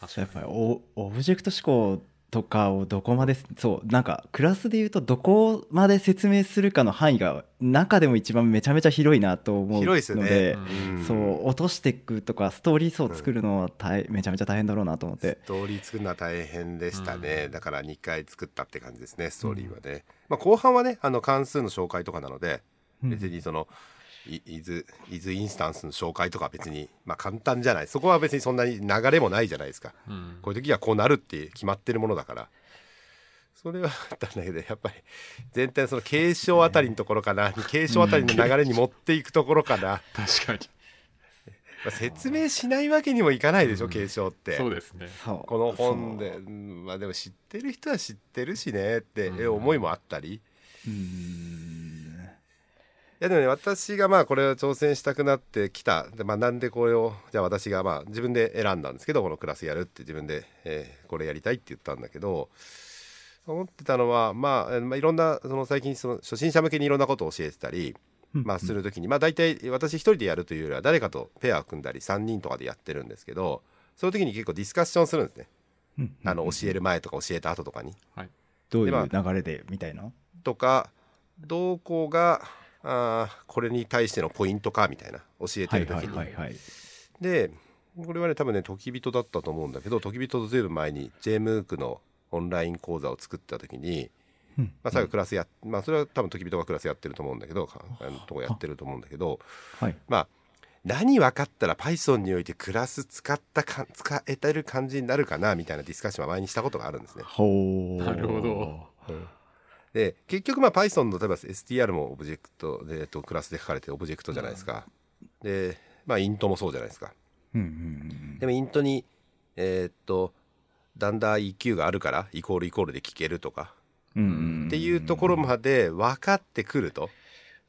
確かに。やっぱりオオブジェクト思考とかをどこまでそうなんかクラスで言うとどこまで説明するかの範囲が中でも一番めちゃめちゃ広いなと思うので広いですよね。ん。そう落としていくとかストーリー層作るのは大、めちゃめちゃ大変だろうなと思って。ストーリー作るのは大変でしたね、だから2回作ったって感じですねストーリーはね、まあ、後半はねあの関数の紹介とかなのでうん。別にその、いイズイズインスタンスの紹介とかは別に、まあ、簡単じゃない。そこは別にそんなに流れもないじゃないですか。うん。こういう時はこうなるって決まってるものだから。それはあったんだけどやっぱり全体のその継承あたりのところかな。継承あたりの流れに持っていくところかな、確かに。まあ、説明しないわけにもいかないでしょ、継承って。そうですね。この本で、う。んまあでも知ってる人は知ってるしねってうん。思いもあったり、そうん。いやでもね私がまあこれを挑戦したくなってきた。で、まあ、なんでこれをじゃあ私がまあ自分で選んだんですけどこのクラスやるって自分で、えーこれやりたいって言ったんだけど思ってたのは、まあ、えーまあいろんなその最近その初心者向けにいろんなことを教えてたり、まあ、する時に、まあ、大体私一人でやるというよりは誰かとペアを組んだり3人とかでやってるんですけどそういう時に結構ディスカッションするんですね。うんあの教える前とか教えた後とかに。はい。どういう流れでみたいな？とかどこがあーこれに対してのポイントかみたいな教えてはいはいる時に、はいはい。でこれはね多分ね時人だったと思うんだけど時人とずいぶん前に JMOOC のオンライン講座を作った時に、うん。まあ、最後クラスや、まあそれは多分時人がクラスやってると思うんだけどかあのとこやってると思うんだけどはい。まあ何分かったら Python においてクラス使ったか使えてる感じになるかなみたいなディスカッションは前にしたことがあるんですね。なるほどで結局まあ Python の例えば STR もオブジェクトで、えっと、クラスで書かれてるオブジェクトじゃないですか。でまあ int もそうじゃないですか。うんうんでもイントにえーっとだんだん EQ があるからイコールイコールで聞けるとか。うんうんうん。っていうところまで分かってくると。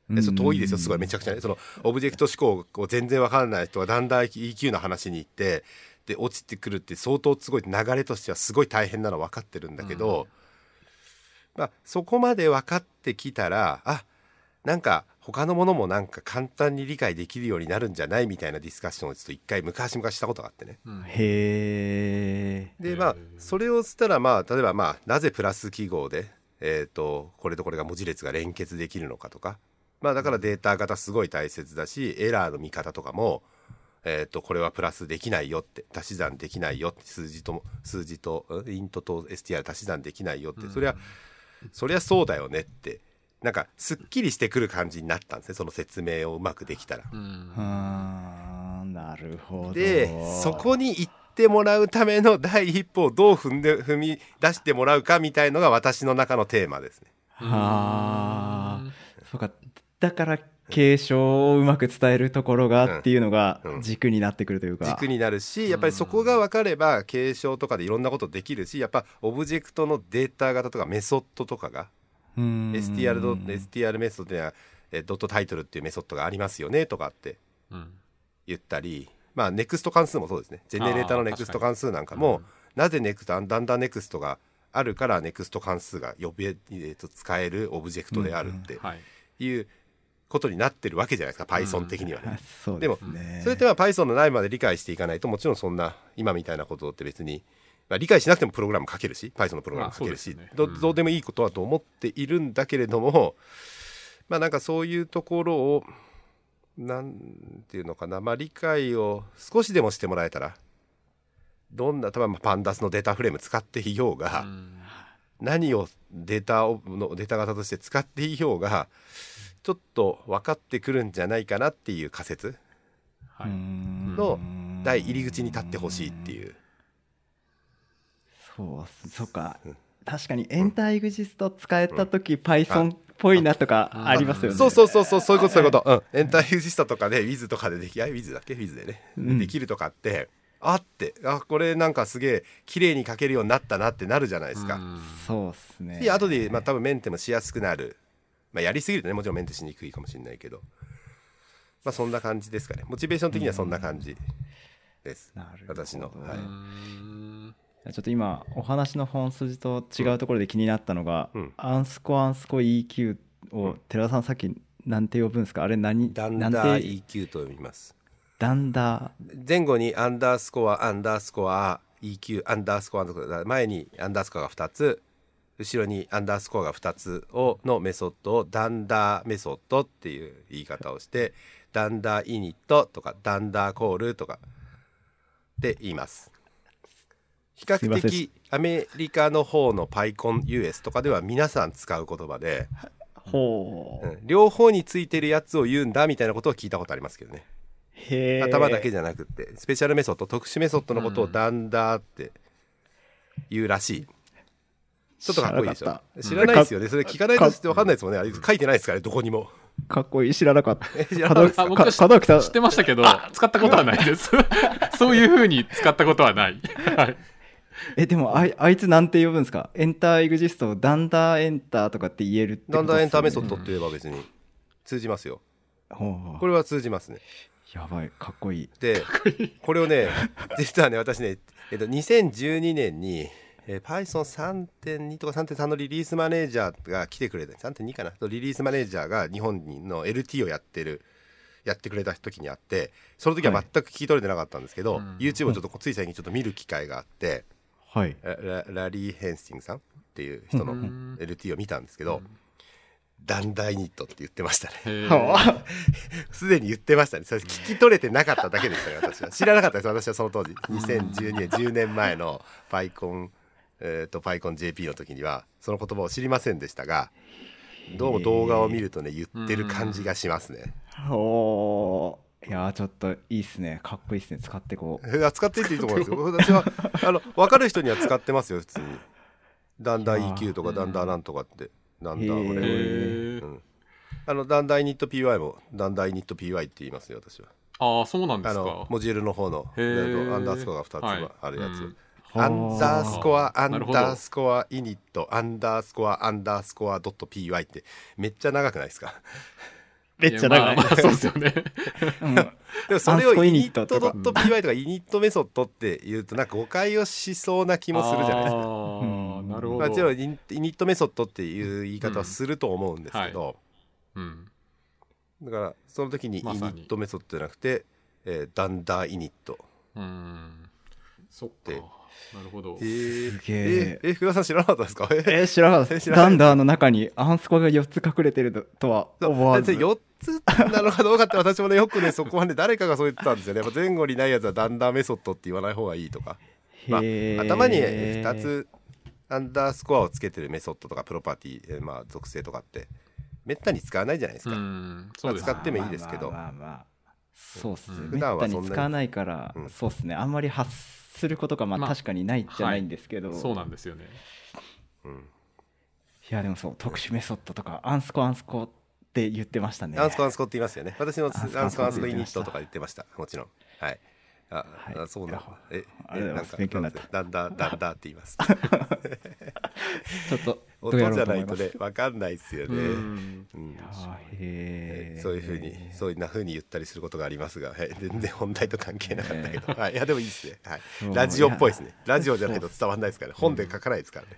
でそれ遠いですよ。すごいめちゃくちゃね。そのオブジェクト思考を全然分からない人はだんだん EQ の話に行ってで落ちてくるって相当すごい流れとしてはすごい大変なの分かってるんだけど、まあ、そこまで分かってきたらあなんか他のものもなんか簡単に理解できるようになるんじゃないみたいなディスカッションをちょっと一回昔々したことがあってね。うん。へえでまあそれをしたらまあ例えばまあなぜプラス記号で、えー、とこれとこれが文字列が連結できるのかとか。まあだからデータ型すごい大切だしエラーの見方とかも、えー、とこれはプラスできないよって足し算できないよって数字とも数字とんイントと STR 足し算できないよって、そりゃそりゃそうだよねってなんかすっきりしてくる感じになったんですねその説明をうまくできたら。うん。なるほど。でそこに行ってもらうための第一歩をどう踏んで踏み出してもらうかみたいのが私の中のテーマですね。はあ。そうか。だから継承をうまく伝えるところがっていうのがうん。うん。軸になってくるというか、軸になるしやっぱりそこが分かれば継承とかでいろんなことできるしやっぱオブジェクトのデータ型とかメソッドとかがうん。STR, ド STR メソッドにはえ dot title っていうメソッドがありますよねとかってうん。言ったりまあ next 関数もそうですね。ジェネレーターの next 関数なんかもなぜ next dunder next があるから next 関数が呼べ、えーと使えるオブジェクトであるってはい。いうことになってるわけじゃないですか Python 的にはね。うですね。それってまあ Python の内まで理解していかないともちろんそんな今みたいなことって別に、まあ、理解しなくてもプログラム書けるし Python のプログラム書けるし、まあね。どうん。どうでもいいことだと思っているんだけれどもまあなんかそういうところをなんていうのかなまあ理解を少しでもしてもらえたらどんな多分パンダスのデータフレーム使っていようが、うん。何をデータをのデータ型として使っていようがちょっと分かってくるんじゃないかなっていう仮説？はい。の第入り口に立ってほしいっていう。そうっす。そっか。うん。確かにエンターエグジスト使えた時 Python っぽいなとかありますよね。そうそうそうそうそういうことそういうこと、うん、エンターユージストとかで Wiz とかでできあ Wiz だっけ？Wiz でね、うん。できるとかってあってあこれなんかすげえ綺麗に書けるようになったなってなるじゃないですか、うん。そうっすね。で後でまあ多分メンテもしやすくなる、まあ、やりすぎるとねもちろんメンテしにくいかもしれないけど。まあそんな感じですかね。モチベーション的にはそんな感じです、なるほど。私の、はうい、んちょっと今お話の本筋と違うところで気になったのが、うん。アンスコアンスコ EQ を寺田さんさっきなんて呼ぶんですか？あれ何？ダンダてー EQ と読みます。ダンダ前後にアンダースコアアンダースコア EQ アンダースコアの前にアンダースコアが2つ後ろにアンダースコアが2つをのメソッドをダンダーメソッドっていう言い方をしてダンダーイニットとかダンダーコールとかで言います。比較的アメリカの方の PyConUS とかでは皆さん使う言葉で、ほう、うん。両方についてるやつを言うんだみたいなことを聞いたことありますけどね。頭だけじゃなくてスペシャルメソッド特殊メソッドのことをダンダーって言うらしい、ちょっとかっこいいでしょ知知らないですよね。それ聞かないとして分かんないですもんねあれ書いてないですからねどこにも。かっこいい。知らなかった。門脇さん。知ってましたけど使ったことはないです。そういうふうに使ったことはない。はい。えでもあいあいつなんて呼ぶんですか？エンターエグジストをダンダーエンターとかって言えるってことダンダーエンターメソッドドって言えば別に。通じますよ。ほう。これは通じますね。やばい。かっこいい。でこれをね実はね私ね、えっと、2012年に、えー Python3.2 とか3.3のリリースマネージャーが来てくれた3.2かな？リリースマネージャーが日本の LT をやってるやってくれた時にあってその時は全く聞き取れてなかったんですけど、うん。YouTube をちょっとつい最近ちょっと見る機会があって、はい。ララリー・ヘンスティングさんっていう人のうん。LT を見たんですけど、ダンダイニットって言ってましたね。すでに言ってましたね。それ聞き取れてなかっただけでしたね私は。知らなかったです私はその当時。2012年10年前の PyCon えー、と PyConJP の時にはその言葉を知りませんでしたがどうも動画を見るとね言ってる感じがしますね。あおー。いやーちょっといいっすね。かっこいいっすね。使ってこう。え使っていっていいと思いますよ。私はあの分かる人には使ってますよ普通に。ダンダー EQ とかダンダーなんとかって。ダンダーこへれ、ー。うん、あのダンダーイニット PY もダンダーイニット PY って言いますよ私は。ああそうなんであすか。のモジュールの方のアンダースコアが2はい。つあるやつ、うんアンダースコアアンダースコアイニットアンダースコアアンダースコアドット PY ってめっちゃ長くないですか？めっちゃ長い。まあまあそうですよね。うん。でもそれをイイニットドット PY と。かイニットメソッドって言うとなんか誤解をしそうな気もするじゃないですか。あー。なるほど、まあ、もちろんイニットメソッドっていう言い方はすると思うんですけど、うん。だからその時にイニットメソッドじゃなくて、えーダンダーイニット。うん。そっか。でなるほど。えー、すげえ。ええ福田さん知らなかったですか？ええー知らなかった。です知らない。ダンダーの中にアンスコが4つ隠れてるとは思わず。4つなのかどうかって私もねよくねそこはね誰かがそう言ってたんですよね。前後にないやつはダンダーメソッドって言わない方がいいとか、まあ、頭に2つアンダースコアをつけてるメソッドとかプロパティ、えーまあ、属性とかってめったに使わないじゃないですか、うんそうです使ってもいいですけど。まあまあまあまあ。そうっすね。う普段ったはそんなに。に使わないからうん。そうっすね。あんまり発することがまあまあ確かにないじゃないんですけど。そうなんですよね。うん。いやでもそう特殊メソッドとかアンスコアンスコって言ってましたね。アンスコアンスコって言いますよね。私のアンスコアンスコアンスコイニットとか言ってました。もちろん。はい。あ、はい。あそうなんだ。えありがとうございます勉強になった。ダンダーダンダーって言います。ちょっとど音じゃないとね分かんないですよね、うん。うん。あへー。そういうふうにそういうなふうに言ったりすることがありますが、はい、全然本題と関係なかったけど、はい、いやでもいいですね、はい。ラジオっぽいですね。ラジオじゃないと伝わんないですから、ね、本で書かないですからね、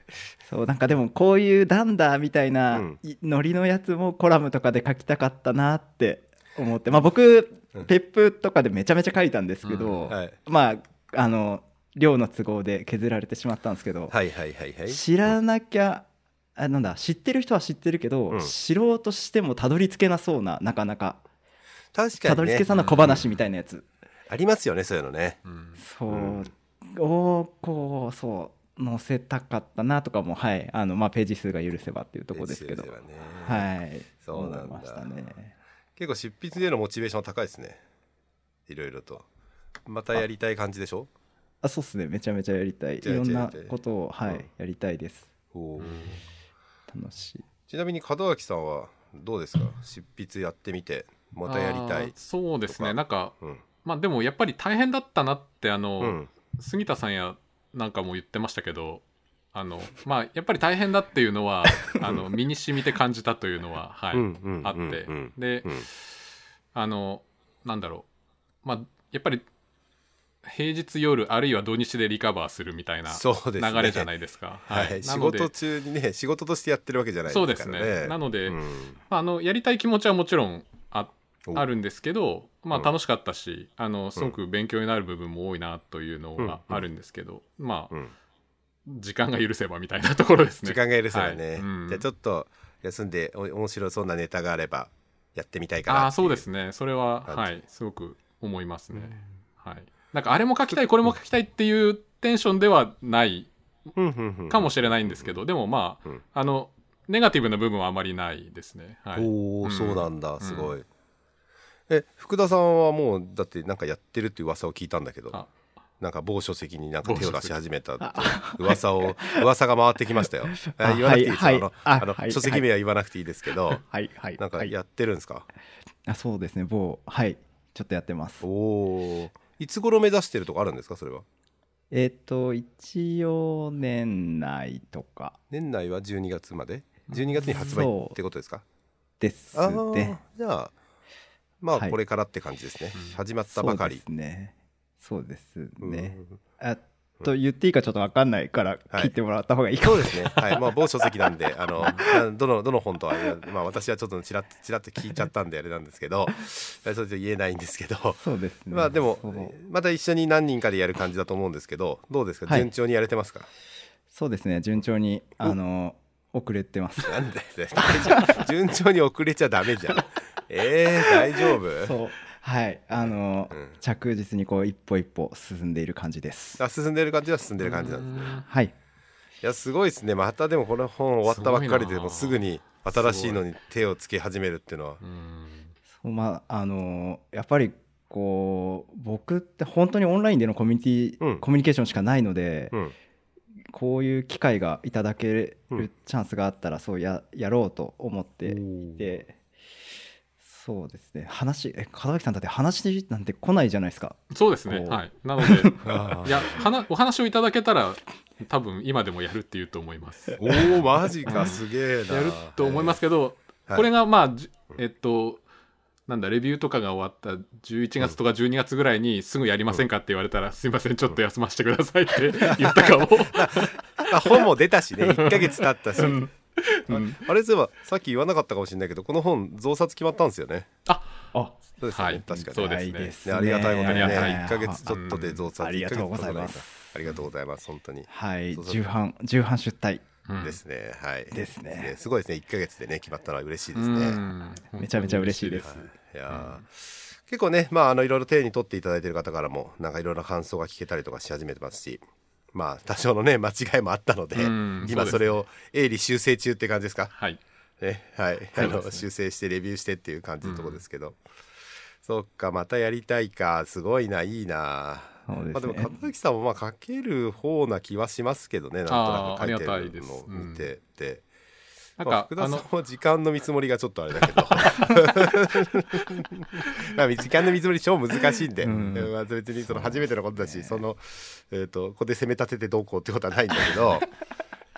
そうなんかでもこういうダンダーみたいなノリのやつもコラムとかで書きたかったなって思って。まあ僕うん。ペップとかでめちゃめちゃ書いたんですけど、うん。はい、まああの量の都合で削られてしまったんですけど、はいはいはいはい。知らなきゃあなんだ知ってる人は知ってるけど、うん。知ろうとしてもたどり着けなそうななかなか。確かにね。たどり着けそうな小話みたいなやつ、ありますよねそういうのね。そう、をこうそう載せたかったなとかもはい。あのまあページ数が許せばっていうところですけど、ページ数ね。はい。そうなんだ。思いましたね。結構執筆でのモチベーションは高いですね。いろいろと。またやりたい感じでしょ？あそうっすね。めちゃめちゃやりたい。い。ろんなことをはい、うん。やりたいです。おー楽しいちなみに門脇さんはどうですか？執筆やってみてまたやりたい。そうですね。なんかうん。まあでもやっぱり大変だったなってあの、うん。杉田さんやなんかも言ってましたけどあのまあやっぱり大変だっていうのは あの身に染みて感じたというのははい、あって、うんで、うん。あのなんだろう。まあやっぱり平日夜あるいは土日でリカバーするみたいなそうですね。流れじゃないですか。はい、仕事中にね仕事としてやってるわけじゃないそうですですからね。ね。なので、うんまあ、あのやりたい気持ちはもちろんあお。あるんですけど、まあ、うん。楽しかったし、あのすごく勉強になる部分も多いなというのうん。があるんですけど、まあうん。時間が許せばみたいなところですね。時間が許せばね、はい。うん。じゃあちょっと休んでお面白そうなネタがあればやってみたいかなあそうですね。それははい。すごく思いますね、はいなんかあれも書きたいこれも書きたいっていうテンションではないかもしれないんですけど、でもまあ、うん。あのネガティブな部分はあまりないですね。はい。おお、うん。そうなんだ。すごい、え福田さんはもうだってなんかやってるって噂を聞いたんだけどあ。なんか某書籍になんか手を出し始めたってあ 噂を噂が回ってきましたよ。言わなくていいですよ、はいあのはい。あの、はい書籍名は言わなくていいですけど、はい。はいはい。なんかやってるんですか、あそうですね。某はい。ちょっとやってます。おおいつ頃目指してるとかあるんですかそれは？えっ、と一応年内とか。年内は12月まで？12月に発売ってことですか？ですね。じゃあまあはい。これからって感じですね、うん。始まったばかり。そうですね。そうですうんねあと言っていいかちょっと分かんないからはい。聞いてもらった方がいいかも。そうですね。はい。まあ、某書籍なんで、あの、な どの、どの本とは、まあ、私はちょっとちらっと、ちらっと聞いちゃったんで、あれなんですけど、それで言えないんですけど、そうですね。まあ、でもまた一緒に何人かでやる感じだと思うんですけど、どうですか？はい。順調にやれてますか？そうですね。順調にあの遅れてます。なんで順調に遅れちゃダメじゃん。えー、大丈夫？そうはい。あの、うん。着実にこう一歩一歩進んでいる感じです。あ進んでる感じは進んでる感じなんですね。はい。いや、すごいですね。またでもこの本終わったばっかりで、もうすぐに新しいのに手をつけ始めるっていうのは。うんそうまああのやっぱりこう僕って本当にオンラインでのコミュニティ、うん。コミュニケーションしかないので、うん。こういう機会がいただけるうん。チャンスがあったらそうややろうと思っていてそうですね。話え門脇さんだって話なんて来ないじゃないですか。そうですね。はい。なので あいや話お話をいただけたら多分今でもやるっていうと思います。おおマジかすげえな。やると思いますけど、はい。これがまあじえっとなんだレビューとかが終わった11月とか12月ぐらいにすぐやりませんかって言われたら、すいませんちょっと休ませてくださいって言ったかも、あ本も出たしね。1ヶ月経ったし、うんうん。あれそういえばさっき言わなかったかもしれないけどこの本増刷決まったんですよね。ああ。そうですよね、はい。確かに。そうですね。ありがたいことにねありがたい。1ヶ月ちょっとで増刷、うんありがとうございます。1ヶ月とかないんだありがとうございます。本当に。はい。重版重版出退。うん。ですね、はい。ですね。すごいですね。1ヶ月でね決まったのは嬉しいですうね、ん。めちゃめちゃ嬉しいです。本いやー。結構ねまああのいろいろ手に取っていただいてる方からもなんかいろいろ感想が聞けたりとかし始めてますしまあ多少のね間違いもあったので、うん今それを鋭利修正中って感じですか？はい。ねはい、あの修正してレビューしてっていう感じのところですけど、そっかまたやりたいか。すごいないいな。でまあ、でも門脇さんもまあ書ける方な気はしますけどねなんとなく書いてるのを見てて、なんまあ、かあの福田さんも時間の見積もりがちょっとあれだけど。まあ時間の見積もり超難しいんで、うん。まあ、別にその初めてのことだしその、えー、とここで攻め立ててどうこうってことはないんだけど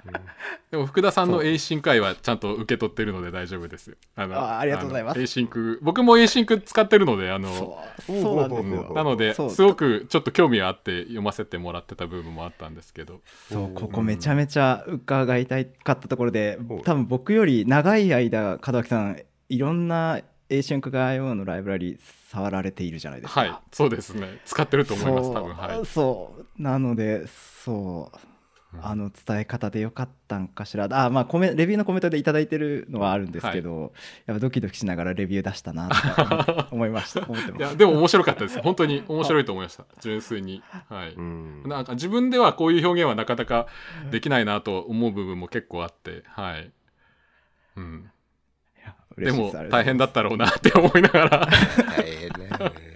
でも福田さんの A シンク愛はちゃんと受け取ってるので大丈夫ですあのあありがとうございます。シンク僕も A シンク使ってるのであのそう。そうなんですよ。なのですごくちょっと興味があって読ませてもらってた部分もあったんですけど。そうここめちゃめちゃ伺いたかったところでお多分僕より長い間門脇さんいろんな A シンクが IO のライブラリ触られているじゃないですか。はい。そうですね。使ってると思います多分。はい。そう。なのでそうあの伝え方でよかったんかしら。あまあコメレビューのコメントで頂いてるのはあるんですけど、やっぱドキドキしながらレビュー出したなと 思いました思ってます。いやでも面白かったです。本当に面白いと思いました。純粋に。はい、うん。なんか自分ではこういう表現はなかなかできないなと思う部分も結構あってはい。うん。いやでも大変だったろうなって思いながら。大変ね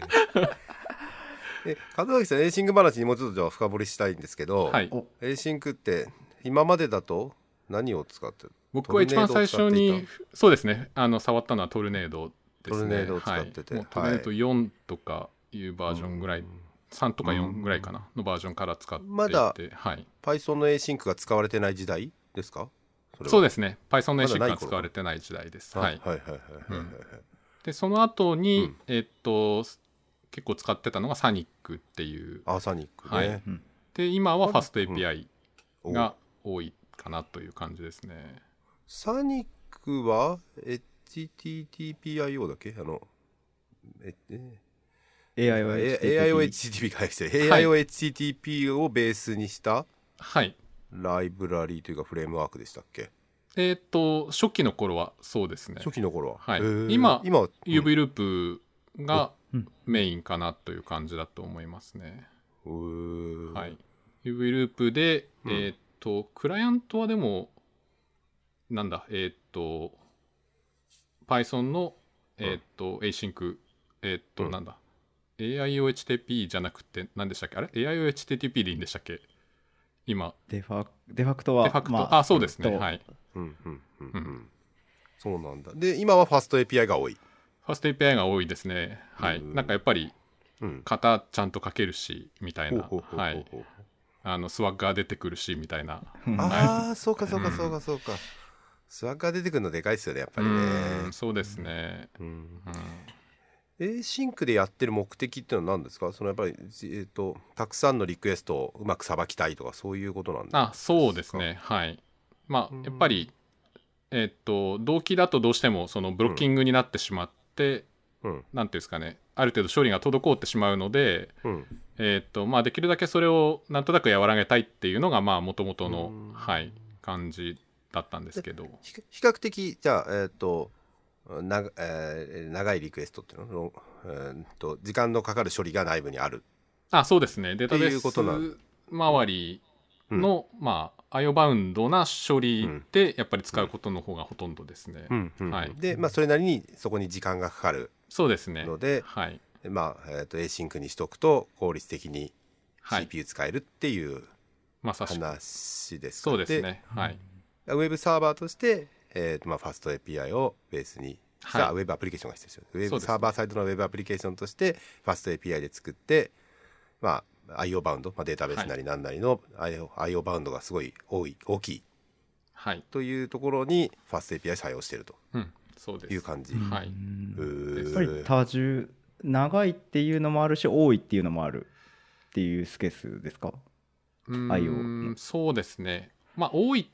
え門脇さんエーシング話にもうちょっとじゃあ深掘りしたいんですけど、はい。お。エーシングって今までだと何を使ってる僕は一番最初にそうですね。あの触ったのはトルネードですね。トルネードを使ってて。はい、もうトルネード4とかいうバージョンぐらい、3とか4ぐらいかなのバージョンから使っていて、まだはい、Python の Async が使われてない時代ですか？そうでですね。Python のまだ ASIC ない頃。が使われてない時代です、ははい。いはいはいはいはいはいでその後に、うん。えっと結構使ってたのがサニックっていう。アーサニックはねい、で今はファスト API おが多いかなという感じですね。サニックは HTTPIO だっけ？あのええ？AI は AIOHTTP がして AIOHTTP をベースにしたはい。ライブラリーというかフレームワークでしたっけ？えっと初期の頃はそうですね。初期の頃は、はい。今今は UV ループがうんメインかなという感じだと思いますね、はい。 uvloop で、うん。えっとクライアントはでもなんだえっと Python のえっと Async えっと、うん。なんだ AIOHTTP じゃなくて何でしたっけ？あれ？AIOHTTP でいいんでしたっけ？今。デファデファクトはデファクト、まあそうですね。と。はい。うんうんうんううん。んそうなんだ。で今はファスト API が多い、ファスト API が多いですね。はい。うんなんかやっぱりうん、型ちゃんと書けるしみたいな。はい。あのスワッガー出てくるしみたいな。うんああそうかそうかそうかそうかスワッガー出てくるのでかいですよねやっぱりね。うんそうですね。うん。うん。エーシンクでやってる目的っていうのは何ですか？そのやっぱり、えー、とたくさんのリクエストをうまくさばきたいとかそういうことなんですか？あそうですね。はい。まあやっぱりえっと動機だとどうしてもそのブロッキングになってしまって、うん。なんていうんですかねある程度処理が滞ってしまうのでうん。えっとまあできるだけそれをなんとなく和らげたいっていうのがまあもともとのうん。はい感じだったんですけど。ひ比較的じゃあえっ、とな、えー長いリクエストっていうの、えー、と時間のかかる処理が内部にある。あそうですね。データベっていうことなース周りの、まあ IO バウンドな処理でやっぱり使うことの方がほとんどですね、はい。で、まあ、それなりにそこに時間がかかるそうですね。ので、はい。まあえー、と Async にしとくと効率的にはい。CPU 使えるっていう話ですかそうですね。はい。でウェブサーバーとして、えーとまあ、ファスト API をベースにした、はいウェブアプリケーションが必要ですよ。ウェブサーバーサイドのウェブアプリケーションとしてファスト API で作って、まあ、IO バウンド、まあ、データベースなりなんなりの IO, IO バウンドがすごい多い大きい。はい。というところにファスト API 採用していると。うん。そうです。いう感じ。はい、やっぱり多重長いっていうのもあるし多いっていうのもあるっていうスケースですか？うーん IO そうですね。まあ多い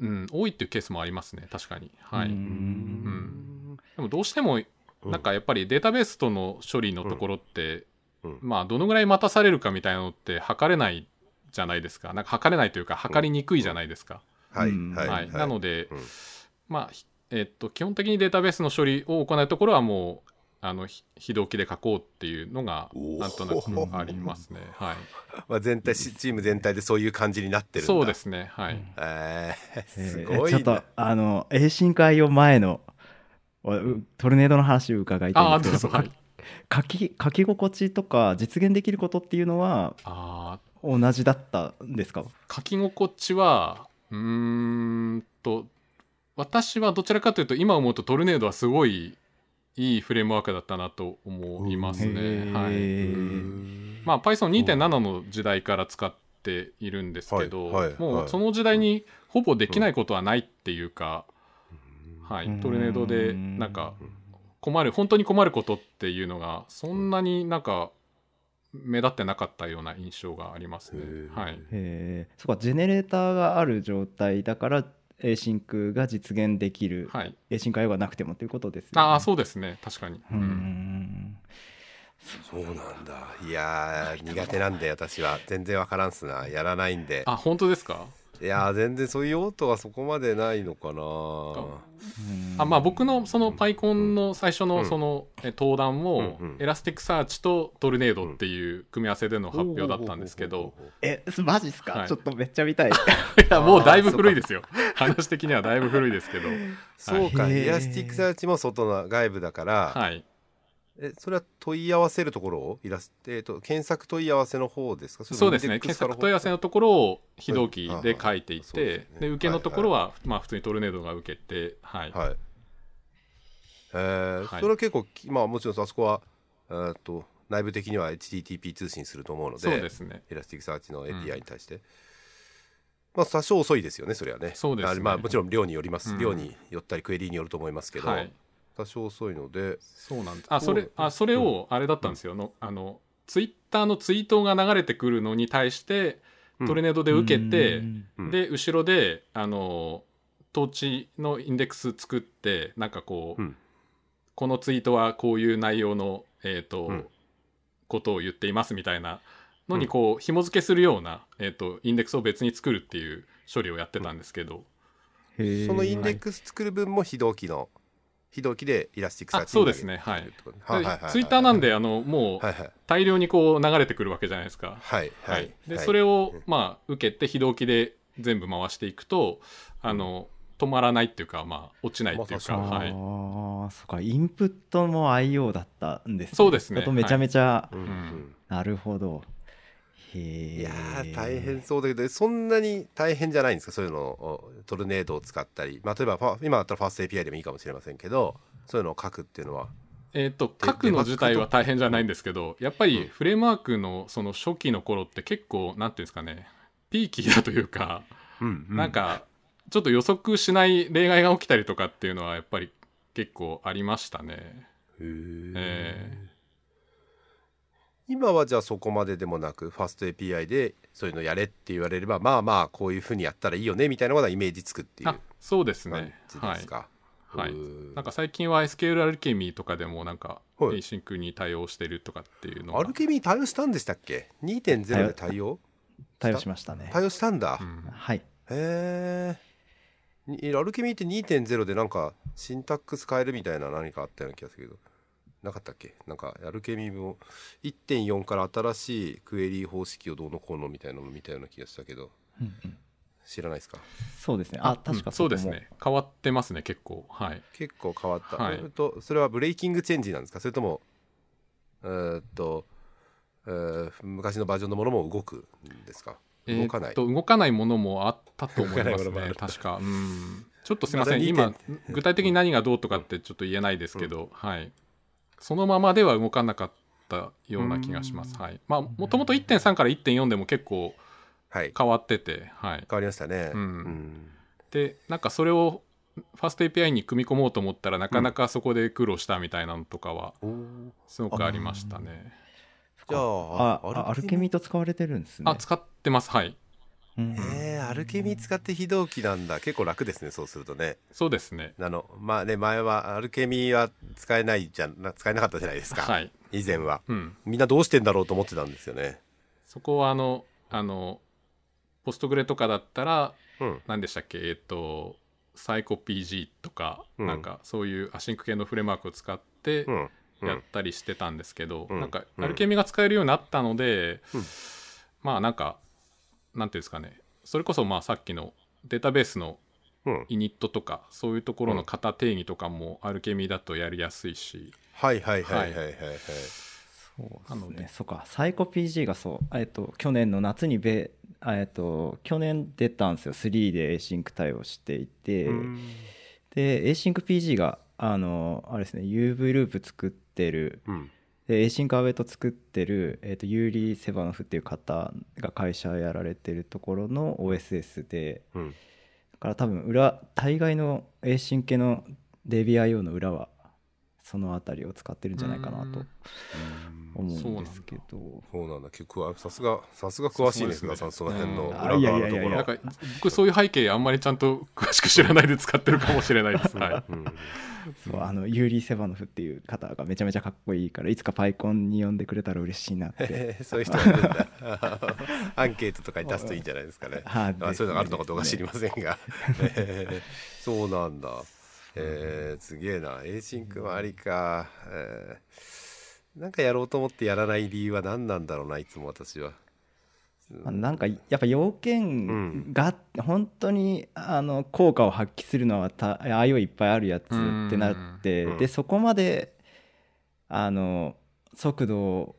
うん多いっていうケースもありますね。確かに。はい、ううん。んでもどうしてもなんかやっぱりデータベースとの処理のところって、うん。まあどのぐらい待たされるかみたいなのって測れないじゃないですか。なんか測れないというか測りにくいじゃないですか、はい、うん。はい。はい。なので、うん。まあひえっと基本的にデータベースの処理を行うところはもうあのひ非同期で書こうっていうのがなんとなくありますね。はい。まあ、全体しチーム全体でそういう感じになってるんだ。そうですね。はい、えー、えすごい、ねーちょっとあの A 進会を前のトルネードの話を伺いたいんですけど。あうぞ書き書き心地とか実現できることっていうのはあ同じだったんですか？ー書き心地はうーんと私はどちらかというと今思うとトルネードはすごいいいフレームワークだったなと思いますへね。ーはい。まあ、Python2.7 の時代から使っているんですけど、はいはいはい。もうその時代にほぼできないことはないっていうか、はい、トルネードでなんか困る本当に困ることっていうのがそんなになんか目立ってなかったような印象がありますね。はい、えー、そっかジェネレーターがある状態だから A シンクが実現できる、はい、A シンク IO がなくてもということですよね。ああそうですね。確かに。うーん。そうなんだ。いやー苦手なんで私は。全然わからんっすな。やらないんで。あ本当ですか？いやー全然そういう用途はそこまでないのかな。うんあまあ僕のその PyCon の最初うん。のそのえ登壇も Elasticsearch と Tornado っていう組み合わせでの発表だったんですけど。えマジっすか、はい。ちょっとめっちゃ見たい。いやもうだいぶ古いですよ。話的にはだいぶ古いですけど。そうか、はい Elasticsearch も外の外部だから、はいえそれは問い合わせるところをイラスえー、と検索問い合わせの方ですか？そうですね。検索問い合わせのところを非同期はい。で書いていそうですね。てで受けのところはまあ普通に Tornado が受けてはい。はい。えーはい。それは結構きまあもちろんあそこはえーと内部的には HTTP 通信すると思うのでそうですね。 Elasticsearch の API に対して、まあ多少遅いですよねそれはね。そうですね。あまあもちろん量によります、うん。量によったりクエリによると思いますけど、はい多少遅いので。そうなんですあそれあそれをあれだったんですよ。のあのツイッターのツイートが流れてくるのに対してうん。トルネードで受けて、うん。うんで後ろであの統治のインデックス作ってなんかこう、うん。このツイートはこういう内容の、えーとうん。ことを言っていますみたいなのにうん。こう紐付けするような、えー、とインデックスを別に作るっていう処理をやってたんですけど、そのインデックス作る分も非同期の非同期で Elasticsearch あそうですね。はい。はいはいはいはい。ツイッターなんであのもうはいはい。大量にこう流れてくるわけじゃないですか。はいははい。い、で、はい。それを、まあ、受けて非同期で全部回していくとあの止まらないっていうか、まあ、落ちないっていうか、まあはい、ああそうか。インプットも IO だったんですね。そうですね。めちゃめちゃ、うんん。なるほどいやー大変そうだけどそんなに大変じゃないんですかそういうのをトルネードを使ったり、まあ、例えば今だったらファースト API でもいいかもしれませんけどそういうのを書くっていうのは。えっ、と書くの自体は大変じゃないんですけどやっぱりフレームワークのその初期の頃って結構なんていうんですかねピーキーだというか、うんなんかちょっと予測しない例外が起きたりとかっていうのはやっぱり結構ありましたね。へー。え今はじゃあそこまででもなくファースト API でそういうのやれって言われればまあまあこういうふうにやったらいいよねみたいなことはイメージつくっていうあそうです感ね。じはいですか、はい。なんか最近は SQL アルケミーとかでもなんかはい。Async に対応してるとかっていうのが。アルケミー対応したんでしたっけ？2.0で対応。対応？しましたね。対応したんだ、うん。はい。へえアルケミーって2.0でなんかシンタックス変えるみたいな何かあったような気がするけどなかったっけ？なんかアルケミーも1.4から新しいクエリー方式をどうのこうのみたいなの見たような気がしたけど。うんうん。知らないですか？そうですね。あ確かうんそうですね。変わってますね結構。はい。結構変わった、はい。えっとそれはブレイキングチェンジなんですか？それともえーっと、えー昔のバージョンのものも動くんですか？動かない、えーっと動かないものもあったと思いますね。確か。うん。ちょっとすみません。今2.0具体的に何がどうとかってちょっと言えないですけど、はいそのままでは動かなかったような気がします。はい。まあもともと1.3から1.4でも結構はい。変わっててはい。変わりましたね。うん。でなんかそれをファースト API に組み込もうと思ったらなかなかそこで苦労したみたいなのとかはすごくありましたね。じゃあああアルケミーと使われてるんですね。あ使ってます。はいうん。えー、アルケミー使って非同期なんだ。結構楽ですねそうするとね。そうですね。あのまあね前はアルケミーは使えないじゃな使えなかったじゃないですか、はい。以前は。うん。みんなどうしてんだろうと思ってたんですよね。そこはあのあの Postgre とかだったらうん。何でしたっけ？えっ、とサイコ PG とか、うん。なんかそういう async 系のフレームワークを使ってやったりしてたんですけど、うん。なんかうん。 Alchemy が使えるようになったので、うん。まあなんかなんていうんですかね。それこそまあさっきのデータベースのうん。イニットとかそういうところの型定義とかもアルケミだとやりやすいし、はいはいはいはいはいはい、そうでですね。そうか。サイコ PG がそう、えっと、去年の夏にべ、えっと、去年出たんですよ。3で Async 対応していて、うん。で AsyncPG があのあれですね。UV ループ作ってるうんで Async アウェイト作ってる、えっとユーリ・セバノフっていう方が会社やられてるところの OSS でうん。だから多分裏大概の Async 系の DBIO の裏はそのあたりを使ってるんじゃないかなと。うん思うんですけど、そうなんだ。結構さすがさすが詳しいね福田さんその辺の裏側のところ。いやいやなんか僕そういう背景あんまりちゃんと詳しく知らないで使ってるかもしれないです。はい。うん。そうあのユーリー・セバノフっていう方がめちゃめちゃかっこいいからいつかパイコンに呼んでくれたら嬉しいなって。そういう人がいるんだ。アンケートとかに出すといいんじゃないですかね。は いあそういうのがあるのかどうか知りませんが、えー そうなんだ。えー、すげえな。 async もありか、えーなんかやろうと思ってやらない理由は何なんだろうないつも私は。まあなんかやっぱ要件が本当にあの効果を発揮するのはた IO いっぱいあるやつってなってうん。でそこまであの速度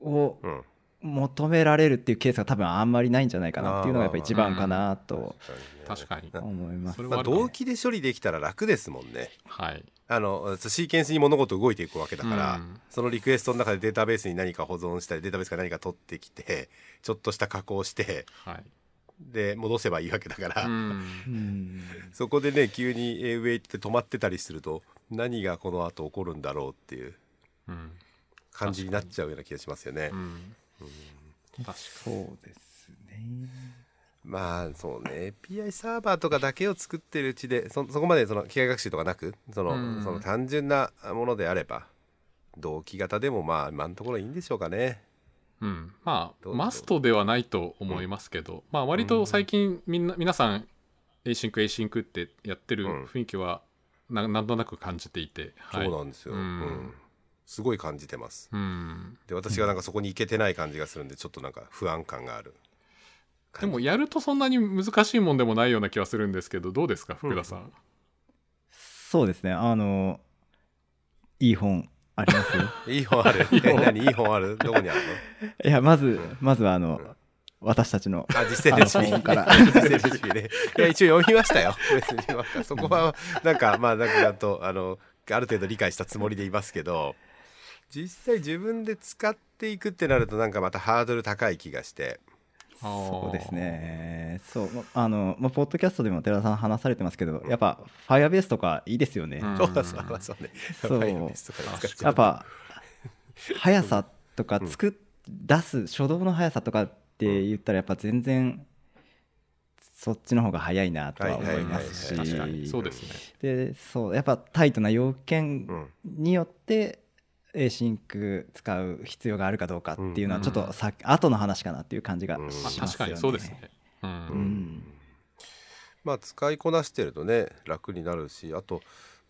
をうん。求められるっていうケースが多分あんまりないんじゃないかなっていうのがやっぱ一番かなと確かに。思います。それまあ、動機で処理できたら楽ですもんね。はい。あのシーケンスに物事動いていくわけだから、うんそのリクエストの中でデータベースに何か保存したりデータベースから何か取ってきてちょっとした加工してはい。で戻せばいいわけだから、うん。うんそこでね急にえー上行って止まってたりすると何がこの後起こるんだろうっていううん。感じになっちゃうような気がしますよねう。ん。確かそうですねまあそうね。API サーバーとかだけを作ってるうちでそそこまでその機械学習とかなくその,、うん。その単純なものであれば同期型でもまあ今のところいいんでしょうかね。うん、まあマストではないと思いますけど、まあ割と最近みんな皆さん Async Async ってやってるうん。雰囲気はななんとなく感じていて、はい、そうなんですよ、うん。うん。すごい感じてます。うん。で私がなんかそこに行けてない感じがするんでちょっとなんか不安感があるでもやるとそんなに難しいもんでもないような気はするんですけどどうですか福田さん、そうですね。あのいい本あります？よ いい本ある。え何？いい本ある？どこにあるの？いやまずまずはあの私たちのあ実践レシピ。から。実践レシピね。いや一応読みましたよ。別にそこはなんかまあなんかちゃんとあのある程度理解したつもりでいますけど実際自分で使っていくってなるとなんかまたハードル高い気がしてそうですね。そう。まあの、まあ、ポッドキャストでも寺田さん話されてますけどやっぱ Firebase とかいいですよね、うん。そうそうねそう。やっぱ速さとか作っ、出す初動の速さとかって言ったらやっぱ全然そっちの方が早いなとは思いますし。そうですね。でそう。やっぱタイトな要件うん。によってシンク使う必要があるかどうかっていうのはちょっとさ、後の話かなっていう感じがしうんますよね。まあ確かにそうですね、うん。うん。まあ使いこなしてるとね楽になるしあと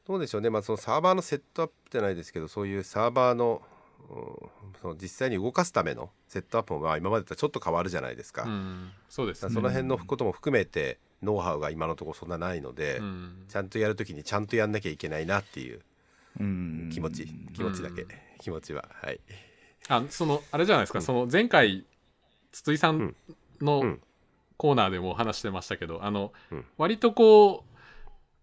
どうでしょうね、まあ、そのサーバーのセットアップじゃないですけどそういうサーバーの,、うんその実際に動かすためのセットアップもまあ今までとはちょっと変わるじゃないですか,、うん。そうですね。その辺のことも含めてノウハウが今のところそんなないので、うん。ちゃんとやるときにちゃんとやんなきゃいけないなっていう。うん気持ち、気持ちだけ、うん。気持ちは。はい。あそのあれじゃないですか、その前回筒井さんうのん。コーナーでも話してましたけど、あの、うん。割とこう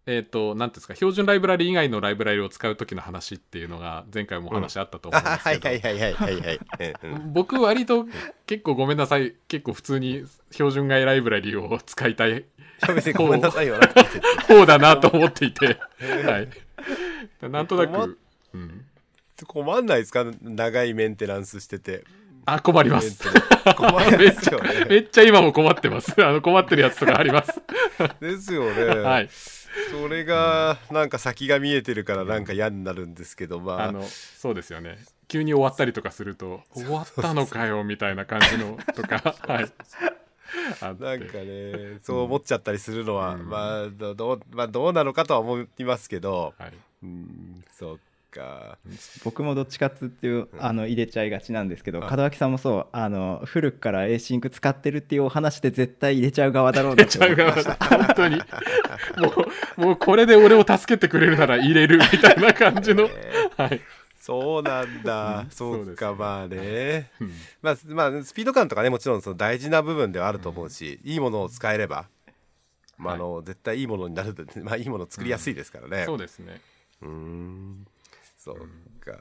えっ、となんていうんですか標準ライブラリ以外のライブラリを使う時の話っていうのが前回もお話あったと思あうんですはいけど、はいはいはいはいはい、うんうん。僕割と結構ごめんなさい。結構普通に標準外ライブラリを使いたい。別にごめんなさいよなくて方 だなと思っていて、はい、なんとなく、うん、困んないですか？長いメンテナンスしてて。あ困ります。困るんめっですよちゃ めねっちゃ今も困ってます。あの困ってるやつとかあります。ですよね、はい。それがなんか先が見えてるからなんか嫌になるんですけどまあ。あのそうですよね。急に終わったりとかすると終わったのかよみたいな感じのとか。はいなんかねそう思っちゃったりするのは、うん。まあどどうまあどうなのかとは思いますけど。はい。うんそっか。僕もどっちかっつっていうあの入れちゃいがちなんですけどあ門脇さんもそうあの古くからエーシンク使ってるっていうお話で絶対入れちゃう側だろうなちゃう側だ本当に。もうもうこれで俺を助けてくれるなら入れるみたいな感じの。はい、そうなんだ、うん。そうかまあね。うん。まあ、まあ、スピード感とかねもちろんその大事な部分ではあると思うし、いいものを使えれば、まああの絶対いいものになる まあいいものを作りやすいですからね。そうですね。うーん。そうか、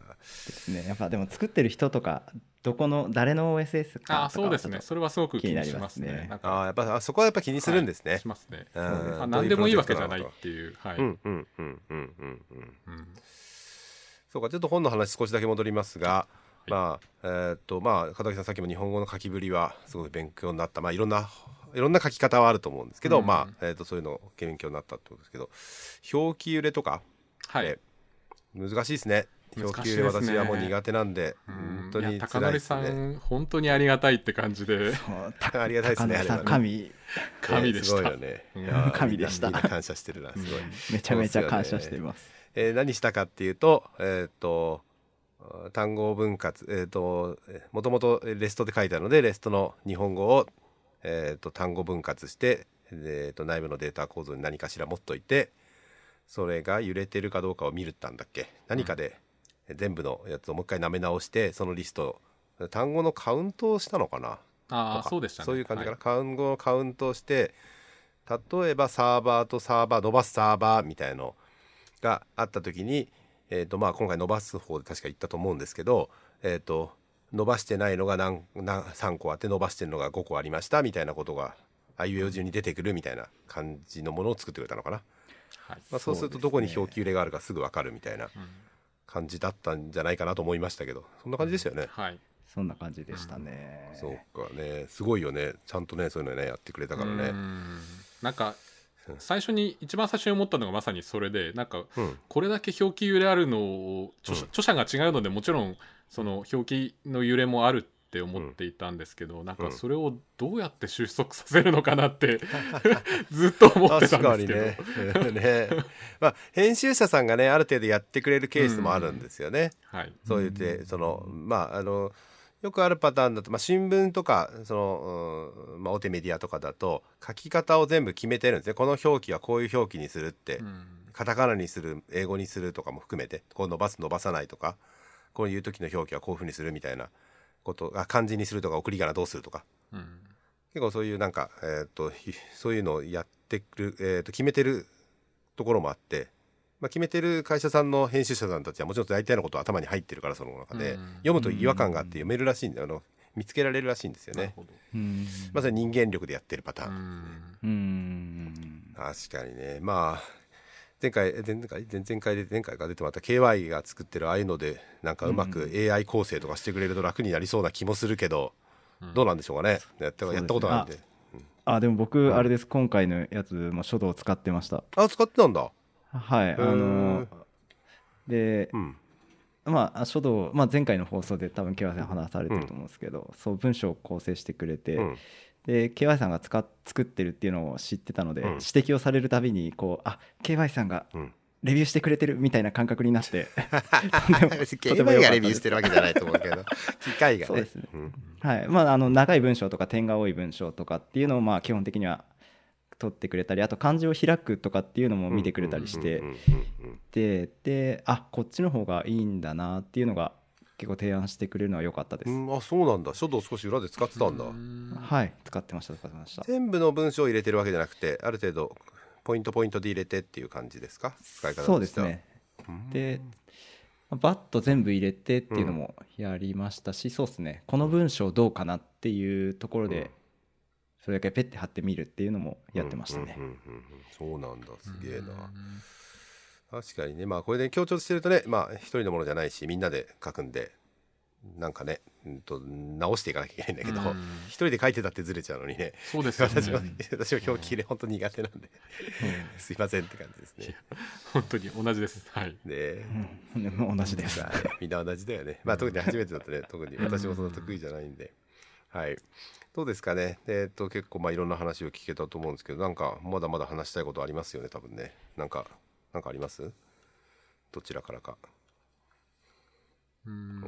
ですねやっぱでも作ってる人とかどこの誰の OSS かあそうですね。それはすごく気にします気になりますね。ああやっぱあそこはやっぱ気にするんですね、しますね。うん。あ何でもいいわけじゃないっていう。はい、うんうんうんうんうんうん。うんそうかちょっと本の話少しだけ戻りますがまあえーっとまあ片木さんさっきも日本語の書きぶりはすごい勉強になった。まあいろんないろんな書き方はあると思うんですけど、うん。まあ、えーっとそういうの勉強になったってことですけど表記揺れとかはい。え難しいですね。表記揺れ難しいですね。私はもう苦手なんでうん。本当にいや高則さ辛いですね。ん、本当にありがたいって感じで、そうたありがたいですね。神。神でした。すごいよね。神でした。感謝してるなすごい、めちゃめちゃ感謝していますえー何したかっていうとえーっと単語分割えーっともともとレストで書いてあるのでレストの日本語を、えーっと単語分割して、えーっと内部のデータ構造に何かしら持っといてそれが揺れてるかどうかを見るったんだっけ？何かで全部のやつをもう一回舐め直してそのリスト単語のカウントをしたのかな？あそうでしたね。そういう感じかな、はい。単語のカウントをして例えばサーバーとサーバー伸ばすサーバーみたいのがあった時に、えーとまあ、今回伸ばす方で確か言ったと思うんですけど、えー、と伸ばしてないのが何何3個あって伸ばしてるのが5個ありましたみたいなことがあいうえお順に出てくるみたいな感じのものを作ってくれたのかな、はいまあ、そうするとどこに表記揺れがあるかすぐ分かるみたいなうん。感じだったんじゃないかなと思いましたけどそんな感じでしたよね。はい。そんな感じでしたね。そうかね。すごいよね。ちゃんとねそういうのねやってくれたからね。うん。なんか最初に一番最初に思ったのがまさにそれでなんかうん。これだけ表記揺れあるのを著者,、うん。著者が違うのでもちろんその表記の揺れもあるって思っていたんですけど、なんかそれをどうやって収束させるのかなって ずっと思ってたんですけど、確かにね。ね。まあ編集者さんがねある程度やってくれるケースもあるんですよね、はい、そう言ってそのまああのよくあるパターンだと、まあ、新聞とかその、うんまあ、大手メディアとかだと書き方を全部決めてるんですね。この表記はこういう表記にするって、うん。カタカナにする英語にするとかも含めてこう伸ばす伸ばさないとかこういう時の表記はこういうふうにするみたいなことあ漢字にするとか送り仮名どうするとか。うん。結構そういうなんか、えー、とひそういうのをやってくる、えー、と決めてるところもあって、まあ、決めてる会社さんの編集者さんたちはもちろん大体のことは頭に入ってるからその中で、うん。読むと違和感があって読めるらしいんだよあの見つけられるらしいんですよね。まさに人間力でやってるパターン、確かにね。まあ前回前々回？前々回で前回が出てもらった KY が作ってるああいうのでなんかうまく AI 構成とかしてくれると楽になりそうな気もするけど、うん。どうなんでしょうかね。やったやったことないんで。あでも僕あれです。今回のやつも書道を使ってました。あ使ってたんだはいあのでうん。まあ書道、まあ、前回の放送で多分 KY さん話されてると思うんですけど、そう文章を構成してくれて、うん。で KY さんが使っ作ってるっていうのを知ってたので、うん。指摘をされるたびにこうあ KY さんがうん。レビューしてくれてるみたいな感覚になって とても 良 KY がレビューしてるわけじゃないと思うけど機械がね。そうですね。ん。はい。まあ、あの長い文章とか点が多い文章とかっていうのをまあ基本的には取ってくれたりあと漢字を開くとかっていうのも見てくれたりして。うんうんうんうんでであこっちの方がいいんだなっていうのが結構提案してくれるのは良かったです、うんあそうなんだ。書道少し裏で使ってたんだ、うん。はい使ってました使ってました。全部の文章を入れてるわけじゃなくてある程度ポイントポイントで入れてっていう感じですか？使い方そうですね。でバッと全部入れてっていうのもやりましたし、そうですね。この文章どうかなっていうところうんでそれだけペッて貼ってみるっていうのもやってましたね、うんうんうんうんそうなんだ。すげえな、確かにね。まあこれで強調してるとねまあ一人のものじゃないしみんなで書くんでなんかね、うん、と直していかなきゃいけないんだけど、うん。一人で書いてたってずれちゃうのにねそうですよね。私も私も表記入れ本当苦手なんで、すいませんって感じですね。本当に同じです。はい。でうん。同じです。みんな同じだよね。まあ特に初めてだとね、特に私もそんな得意じゃないんで。はい。どうですかね。えっと結構まあいろんな話を聞けたと思うんですけど、なんかまだまだ話したいことありますよね、多分ね。なんか、なんかあります？どちらからか。うん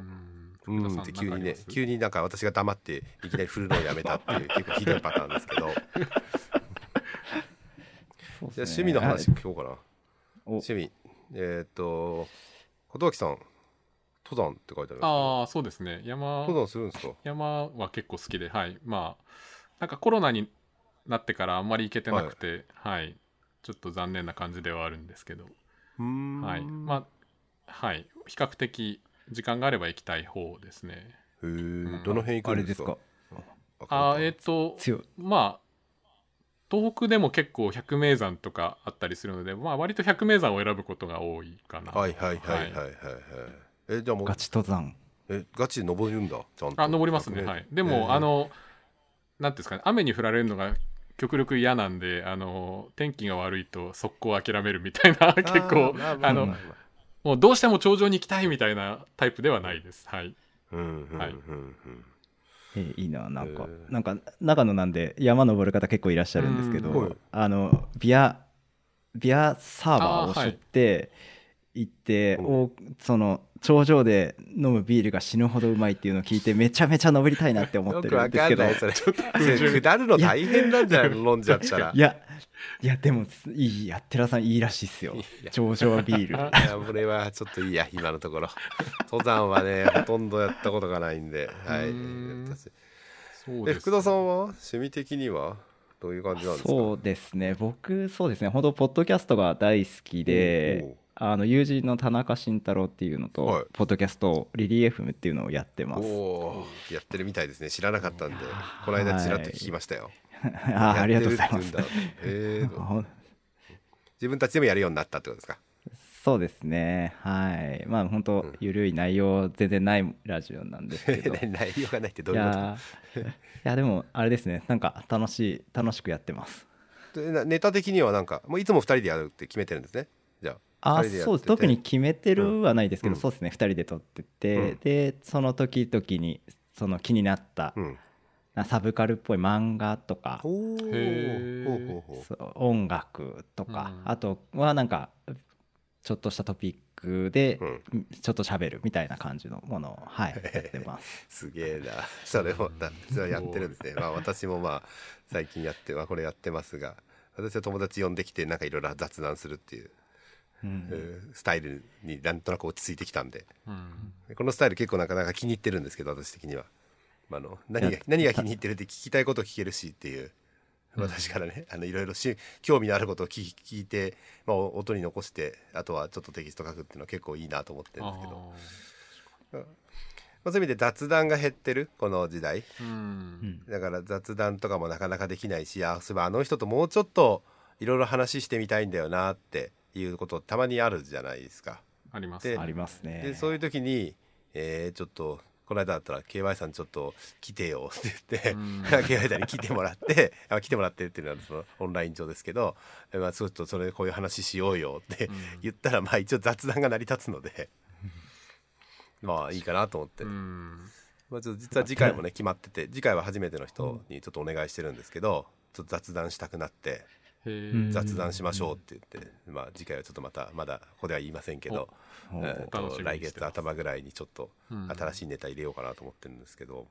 うんって急にね、急急になんか私が黙っていきなり振るのをやめたっていう 結構ひどいパターンですけど。そうじゃ趣味の話聞こうかな。お趣味。えっと、小脇さん、登山って書いてあるああそうですね。山登山するんですか？山は結構好きではい。まあなんかコロナになってからあんまり行けてなくてはい、ちょっと残念な感じではあるんですけど。うーん。はい。まあはい。比較的時間があれば行きたい方ですね。へえ、どの辺行あくんでかれですすか？あーえっ、と強い。まあ東北でも結構百名山とかあったりするので、まあ、割と百名山を選ぶことが多いかな。はいはいはいはいはい。はい。えじゃあもう。ガチ登山。えガチで登るんだちゃんと。あ登りますね。はい。でも、あのなんていうんですかね。雨に降られるのが極力嫌なんであの天気が悪いと速攻諦めるみたいな結構あのもうどうしても頂上に行きたいみたいなタイプではないです。はい。えーいいななんか、へー。なんか長野なんで山登る方結構いらっしゃるんですけど、あのビアビアサーバーをあーはい。背負って行って、うん。おその頂上で飲むビールが死ぬほどうまいっていうのを聞いてめちゃめちゃ登りたいなって思ってるんですけど。かんないそれそれ下るの大変なんじゃない？の飲んじゃったら。いやいやでもいいや寺さんいいらしいっすよ。や。頂上ビール。いや俺はちょっといいや今のところ。登山はねほとんどやったことがないんで。はい。そうですえ福田さんは趣味的にはどういう感じなんですか？そうですね。僕そうですね。本当ポッドキャストが大好きであの友人の田中慎太郎っていうのと、はい。ポッドキャストリリー FM っていうのをやってます。やってるみたいですね。知らなかったんで。この間ちらっと聞きましたよ、あーありがとうございます。えー 自分たちでもやるようになったってことですか？そうですね。はい。まあ本当ゆるい内容全然ないラジオなんですけど。い 内容がないってどういうこやー。いやでもあれですね。なんか楽しい楽しくやってます。ネタ的にはなんかもういつも二人でやるって決めてるんですね。じゃああそうです。特に決めてるはないですけど、うん。そうですね。2人で撮ってて、うん。でその時々にその気になった、うん。なサブカルっぽい漫画とか音楽とか、うん。あとはなんかちょっとしたトピックでうん。ちょっと喋るみたいな感じのものを、はい、やってます。すげえな。それもだそれやってるんですね。まあ私もまあ最近やってまあこれやってますが私は友達呼んできてなんかいろいろ雑談するっていう、うん。えースタイルになんとなく落ち着いてきたんで。うん。でこのスタイル結構なかなか気に入ってるんですけど私的には、まあ、あの何が何が気に入ってるって聞きたいことを聞けるしっていう私からね あのいろいろし興味のあることを聞聞いて、まあ、お音に残してあとはちょっとテキスト書くっていうのは結構いいなと思ってるんですけど。あまあ、そういう意味で雑談が減ってるこの時代。ーうん。だから雑談とかもなかなかできないしあそういえばあの人ともうちょっといろいろ話してみたいんだよなっていうことたまにあるじゃないですか。あります。でありますね。でそういう時に、えーちょっとこの間だったら KY さんちょっと来てよって言って、うん。KY さんに来てもらって あ来てもらってっていうのはそのオンライン上ですけど、えまあ、ちょっとそれこういう話しようよって言ったら、まあ一応雑談が成り立つので まあいいかなと思って、うん。まあ、ちょっと実は次回もね決まってて次回は初めての人にちょっとお願いしてるんですけどちょっと雑談したくなって雑談しましょうって言って、まあ、次回はちょっとまたまだここでは言いませんけど、おえー来月頭ぐらいにちょっとうん。新しいネタ入れようかなと思ってるんですけど、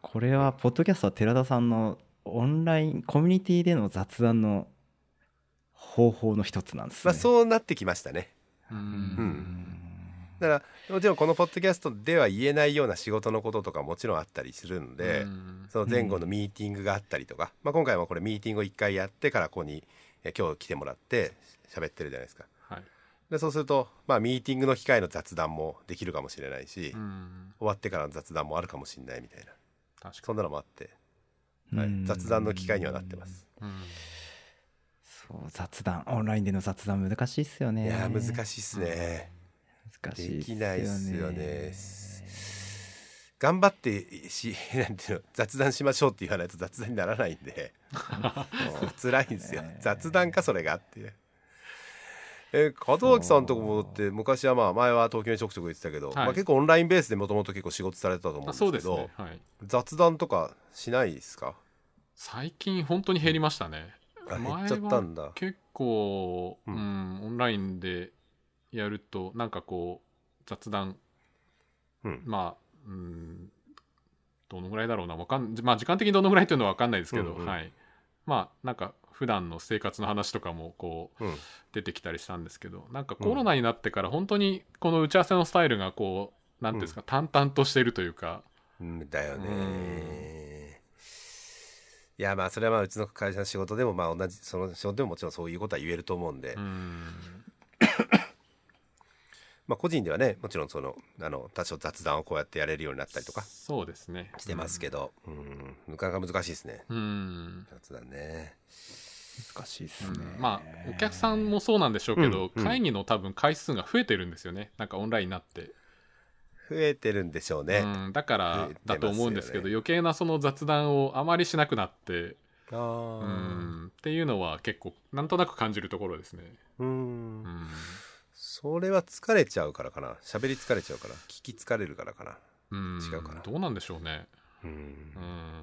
これはポッドキャストは寺田さんのオンラインコミュニティでの雑談の方法の一つなんですね。まあ、そうなってきましたね。ううんんだからもちろんこのポッドキャストでは言えないような仕事のこととかもちろんあったりするんで、うん。その前後のミーティングがあったりとか、まあ、今回もこれミーティングを1回やってからここにえ今日来てもらって喋ってるじゃないですか。はい。でそうすると、まあ、ミーティングの機会の雑談もできるかもしれないし、うん。終わってからの雑談もあるかもしれないみたいな。確かそんなのもあって、はい。うん雑談の機会にはなってます。にうん。そう雑談。オンラインでの雑談難しいっすよね。いやー難しいっすね、難しい。できないっすよね。頑張ってし なんていうの雑談しましょうって言わないと雑談にならないんで。辛いんですよ雑談かそれがって。いう。え門脇さんとこもだって昔はまあ前は東京にちょくちょく行ってたけど、はい。まあ、結構オンラインベースでもともと結構仕事されてたと思うんですけどね。はい。雑談とかしないですか？最近本当に減りましたね。あ減っちゃったんだ。結構、ううんんオンラインでやるとなんかこう雑談。うん。まあうんどのぐらいだろうな。わかん、まあ、時間的にどのぐらいというのは分かんないですけど、うんうん。はい。まあなんか普段の生活の話とかもこううん。出てきたりしたんですけどなんかコロナになってから本当にこの打ち合わせのスタイルがこうなんていうんですか、淡々としているというか。うんだよね。いやまあそれはまあうちの会社の仕事でもまあ同じその仕事でももちろんそういうことは言えると思うんで、うんまあ個人ではねもちろんそのあの多少雑談をこうやってやれるようになったりとかそうですね。してますけど、うん、なかなか難しいですね。うん雑談ね。難しいっすね。まあお客さんもそうなんでしょうけど、うん。うん。会議の多分回数が増えてるんですよね。なんかオンラインになって。増えてるんでしょうね、うん、だからだと思うんですけど、余計なその雑談をあまりしなくなってあうーん。っていうのは結構なんとなく感じるところですね。うん。うんそれは疲れちゃうからかな。喋り疲れちゃうから。聞き疲れるからかな。うん。違うかな。どうなんでしょうね。うん。うん。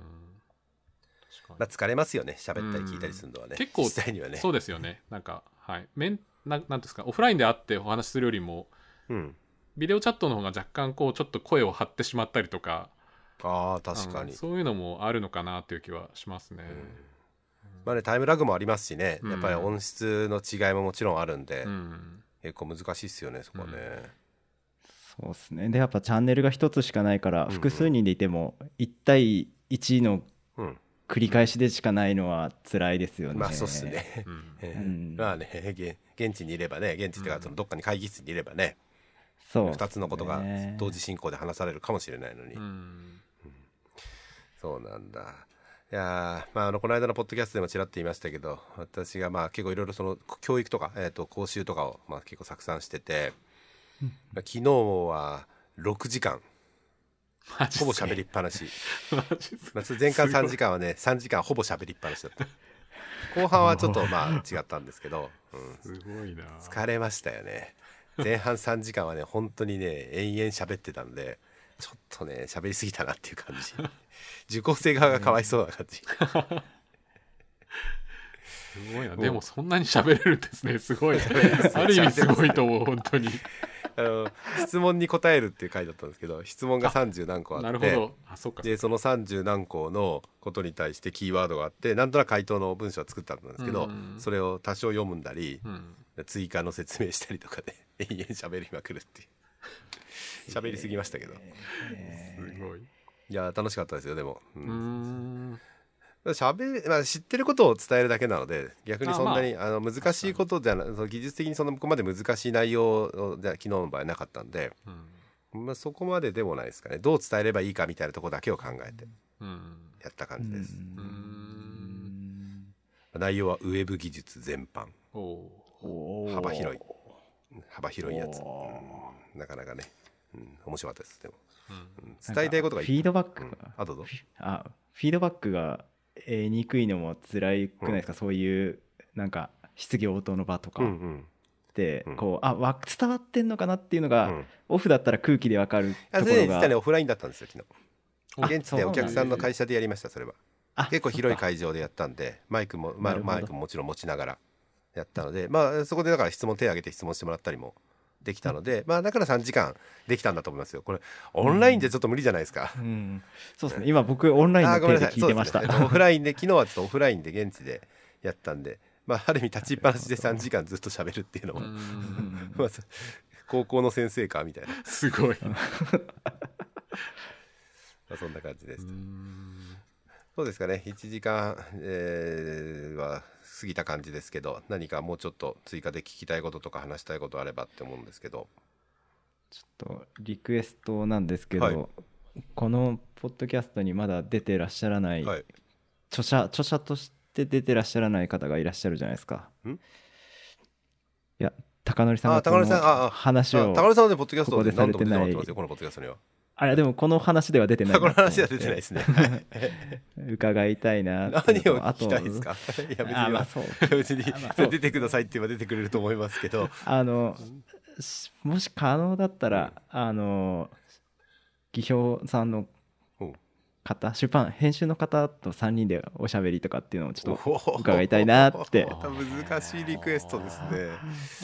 まあ疲れますよね。喋ったり聞いたりするのはね。結構実際にはね。そうですよね。なんか、はい。めんななんですか、オフラインで会ってお話しするよりも、うん。ビデオチャットの方が若干こう、ちょっと声を張ってしまったりとか、ああ確かに。うん。そういうのもあるのかなという気はしますね。まあねタイムラグもありますしね。うん。やっぱり音質の違いももちろんあるんで、うん。結構難しいっすよねそこはね、そうですね。でやっぱチャンネルが一つしかないからうん複数人でいても1対1のうん。繰り返しでしかないのは辛いですよね。まあそうっすね、うん。まあねげ現地にいればね現地っていうかそのどっかに会議室にいればね、そう2つのことがね同時進行で話されるかもしれないのに、うん。そうなんだいやーまあ、あのこの間のポッドキャストでもちらっと言いましたけど私がまあ結構いろいろその教育とか、えー、と講習とかをまあ結構作産してて、昨日は6時間。ほぼ喋りっぱなし、前回3時間はね3時間ほぼ喋りっぱなしだった。後半はちょっと まあ違ったんですけど、うん、すごいな。疲れましたよね。前半3時間はね本当にね延々喋ってたんでちょっとね喋りすぎたなっていう感じ 受講生側がかわいそうな感じ、すごいな。でもそんなに喋れるんですね。すごい。ある意味すごいと思う、本当に。あの質問に答えるっていう回だったんですけど質問が30何個あってなるほど。あ、そっか。でその30何個のことに対してキーワードがあってなんとなく回答の文章は作ったんですけど、うんそれを多少読むんだり、うん。追加の説明したりとかで 延々喋りまくるっていう喋りすぎましたけど、すごい。いや楽しかったですよでも、ううん。喋まあ、知ってることを伝えるだけなので逆にそんなにあ、あ。の難しいことじゃなその技術的にそんなここまで難しい内容をじゃ昨日の場合なかったんで、うん。まあ、そこまででもないですかね。どう伝えればいいかみたいなところだけを考えてうん。やった感じです、うーん。内容はウェブ技術全般。幅広い。幅広いやつ、なかなかね、うん、面白かったですでも、ー。うん。うん。伝えたいことがいい。フィードバックうん。が、あどう？ぞあフィードバックが得にくいのも辛くないですか、そういうなんか質疑応答の場とか。うんうん。で、うん。こうあわ伝わってんのかなっていうのが、うん。オフだったら空気でわかるあそところが。実はねオフラインだったんですよ昨あ日現地でお客さんの会社でやりましたそれは。あ結構広い会場でやったんでマイクも、まなるほど。マイクももちろん持ちながらやったのでまあそこでだから質問手を挙げて質問してもらったりもできたので、まあだから3時間できたんだと思いますよ。これオンラインじゃちょっと無理じゃないですか、うん、そうですね。今僕オンラインの手であーごめんなさい。聞いてました、ね。えっとオフラインで昨日はちょっとオフラインで現地でやったんでまあある意味立ちっぱなしで3時間ずっと喋るっていうのも、高校の先生かみたいな、すごい。まあ、そんな感じでした、うんそうですかね。1時間、えーは過ぎた感じですけど何かもうちょっと追加で聞きたいこととか話したいことあればって思うんですけど。ちょっとリクエストなんですけど、はい。このポッドキャストにまだ出てらっしゃらない、はい。著者著者として出てらっしゃらない方がいらっしゃるじゃないですか。ん？いや高則さんあがこの話をあ高野さんはねポッドキャストここでさ何度もれてないあれでもこの話では出てないこの話は出てないですね。伺いたいな何を聞きたいですか？いや別にあまはあ 別に出てくださいって言えば出てくれると思いますけど。あのしもし可能だったら、あの技評さんのう。ん方出版編集の方と3人でおしゃべりとかっていうのをちょっと伺いたいなって。難しいリクエストですね。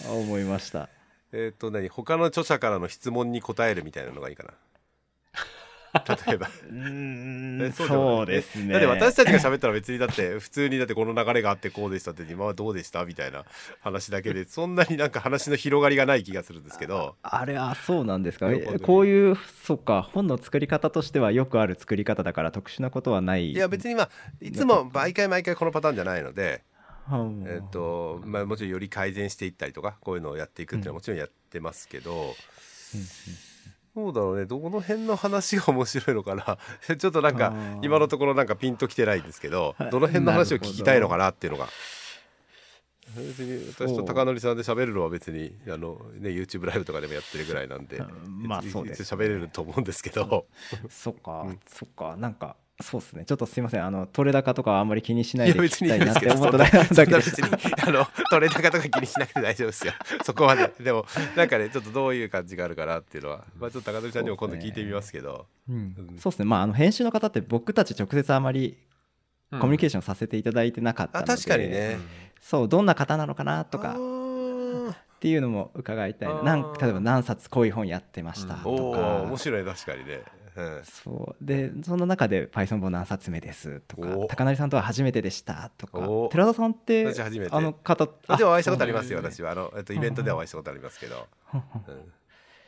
思いました。えっと何？他の著者からの質問に答えるみたいなのがいいかな例えば。うん そうですね。だって私たちが喋ったら別にだって普通にだってこの流れがあってこうでしたって今はどうでした？みたいな話だけで そんなになんか話の広がりがない気がするんですけど。あれあそうなんですか？こういうそうか本の作り方としてはよくある作り方だから特殊なことはない。いや別にまあいつも毎回毎回このパターンじゃないので。うんえっとまあもちろんより改善していったりとかこういうのをやっていくっていうのはもちろんやってますけどそうだろうね。どの辺の話が面白いのかな。ちょっとなんか今のところなんかピンときてないんですけどどの辺の話を聞きたいのかなっていうのが。別に私と高則さんで喋るのは別にあの、ね、YouTube ライブとかでもやってるぐらいなんで、まあそうです喋れると思うんですけど、そっか、そっか。なんかそうですね。ちょっとすいません。あの取れ高とかはあんまり気にしないいでや別聞きたいなっにいいですけど。て思った別にあの取れ高とか気にしなくて大丈夫ですよ。そこまで。でもなんかねちょっとどういう感じがあるかなっていうのは、まあ、ちょっと高則さんにも今度聞いてみますけど。うん。そうですね。まああの編集の方って僕たち直接あまりコミュニケーションさせていただいてなかったので、あ確かにね、そうどんな方なのかなとあかー。っていうのも伺いたい。ななん例えば何冊こういう本やってましたうんとおおか、面白い確かにね、うん、そう。でその中で Python 本何冊目ですとかお。高成さんとは初めてでしたとかお。寺田さんって私初めて。あの方あでもお会いしたことありりますよ私は。あの、えっと、イベントではお会いしたことありますけど、うん。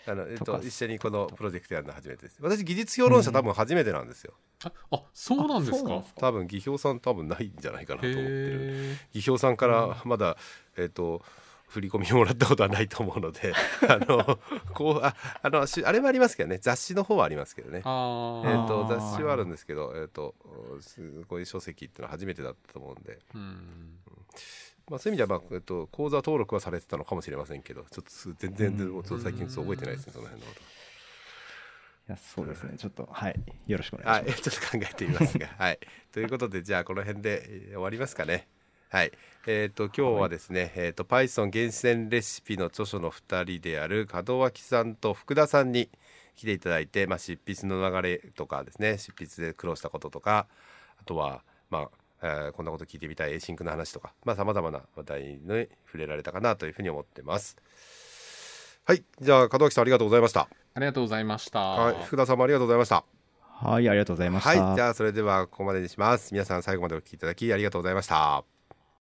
あのえっと、一緒にこのプロジェクトやるの初めてです。私技術評論者多分初めてなんですよ、ああそうなんですか？多分技評さん多分ないんじゃないかなと思ってるへ技評さんからまだ、えっと振り込みをもらったことはないと思うので あのこうああのしあれもありますけどね。雑誌の方はありますけどね。えー。っと雑誌はあるんですけど、えっとすこういう書籍っていうのは初めてだったと思うんで、うん。まあ、そういう意味では、まあえっと、口座登録はされてたのかもしれませんけどちょっとす全然、ちょっと最近そう覚えてないですねその辺のこいやそうですね。ちょっとはい。よろしくおと。願しはいい、ちょっと考えてみますが。はい、ということでじゃあこの辺でえー終わりますかね。はい、えっ、と今日はですね、えっ、と Python 実践レシピの著者の2人である門脇さんと福田さんに来ていただいて、まあ、執筆の流れとかですね執筆で苦労したこととかあとはまあえーこんなこと聞いてみたい async の話とかさまざ、まな話題に触れられたかなというふうに思ってます。はい、じゃあ門脇さんありがとうございました。ありがとうございました。はい、福田さんもありがとうございました。はいありがとうございました、はい、じゃあそれではここまでにします。皆さん最後までお聞きいただきありがとうございました。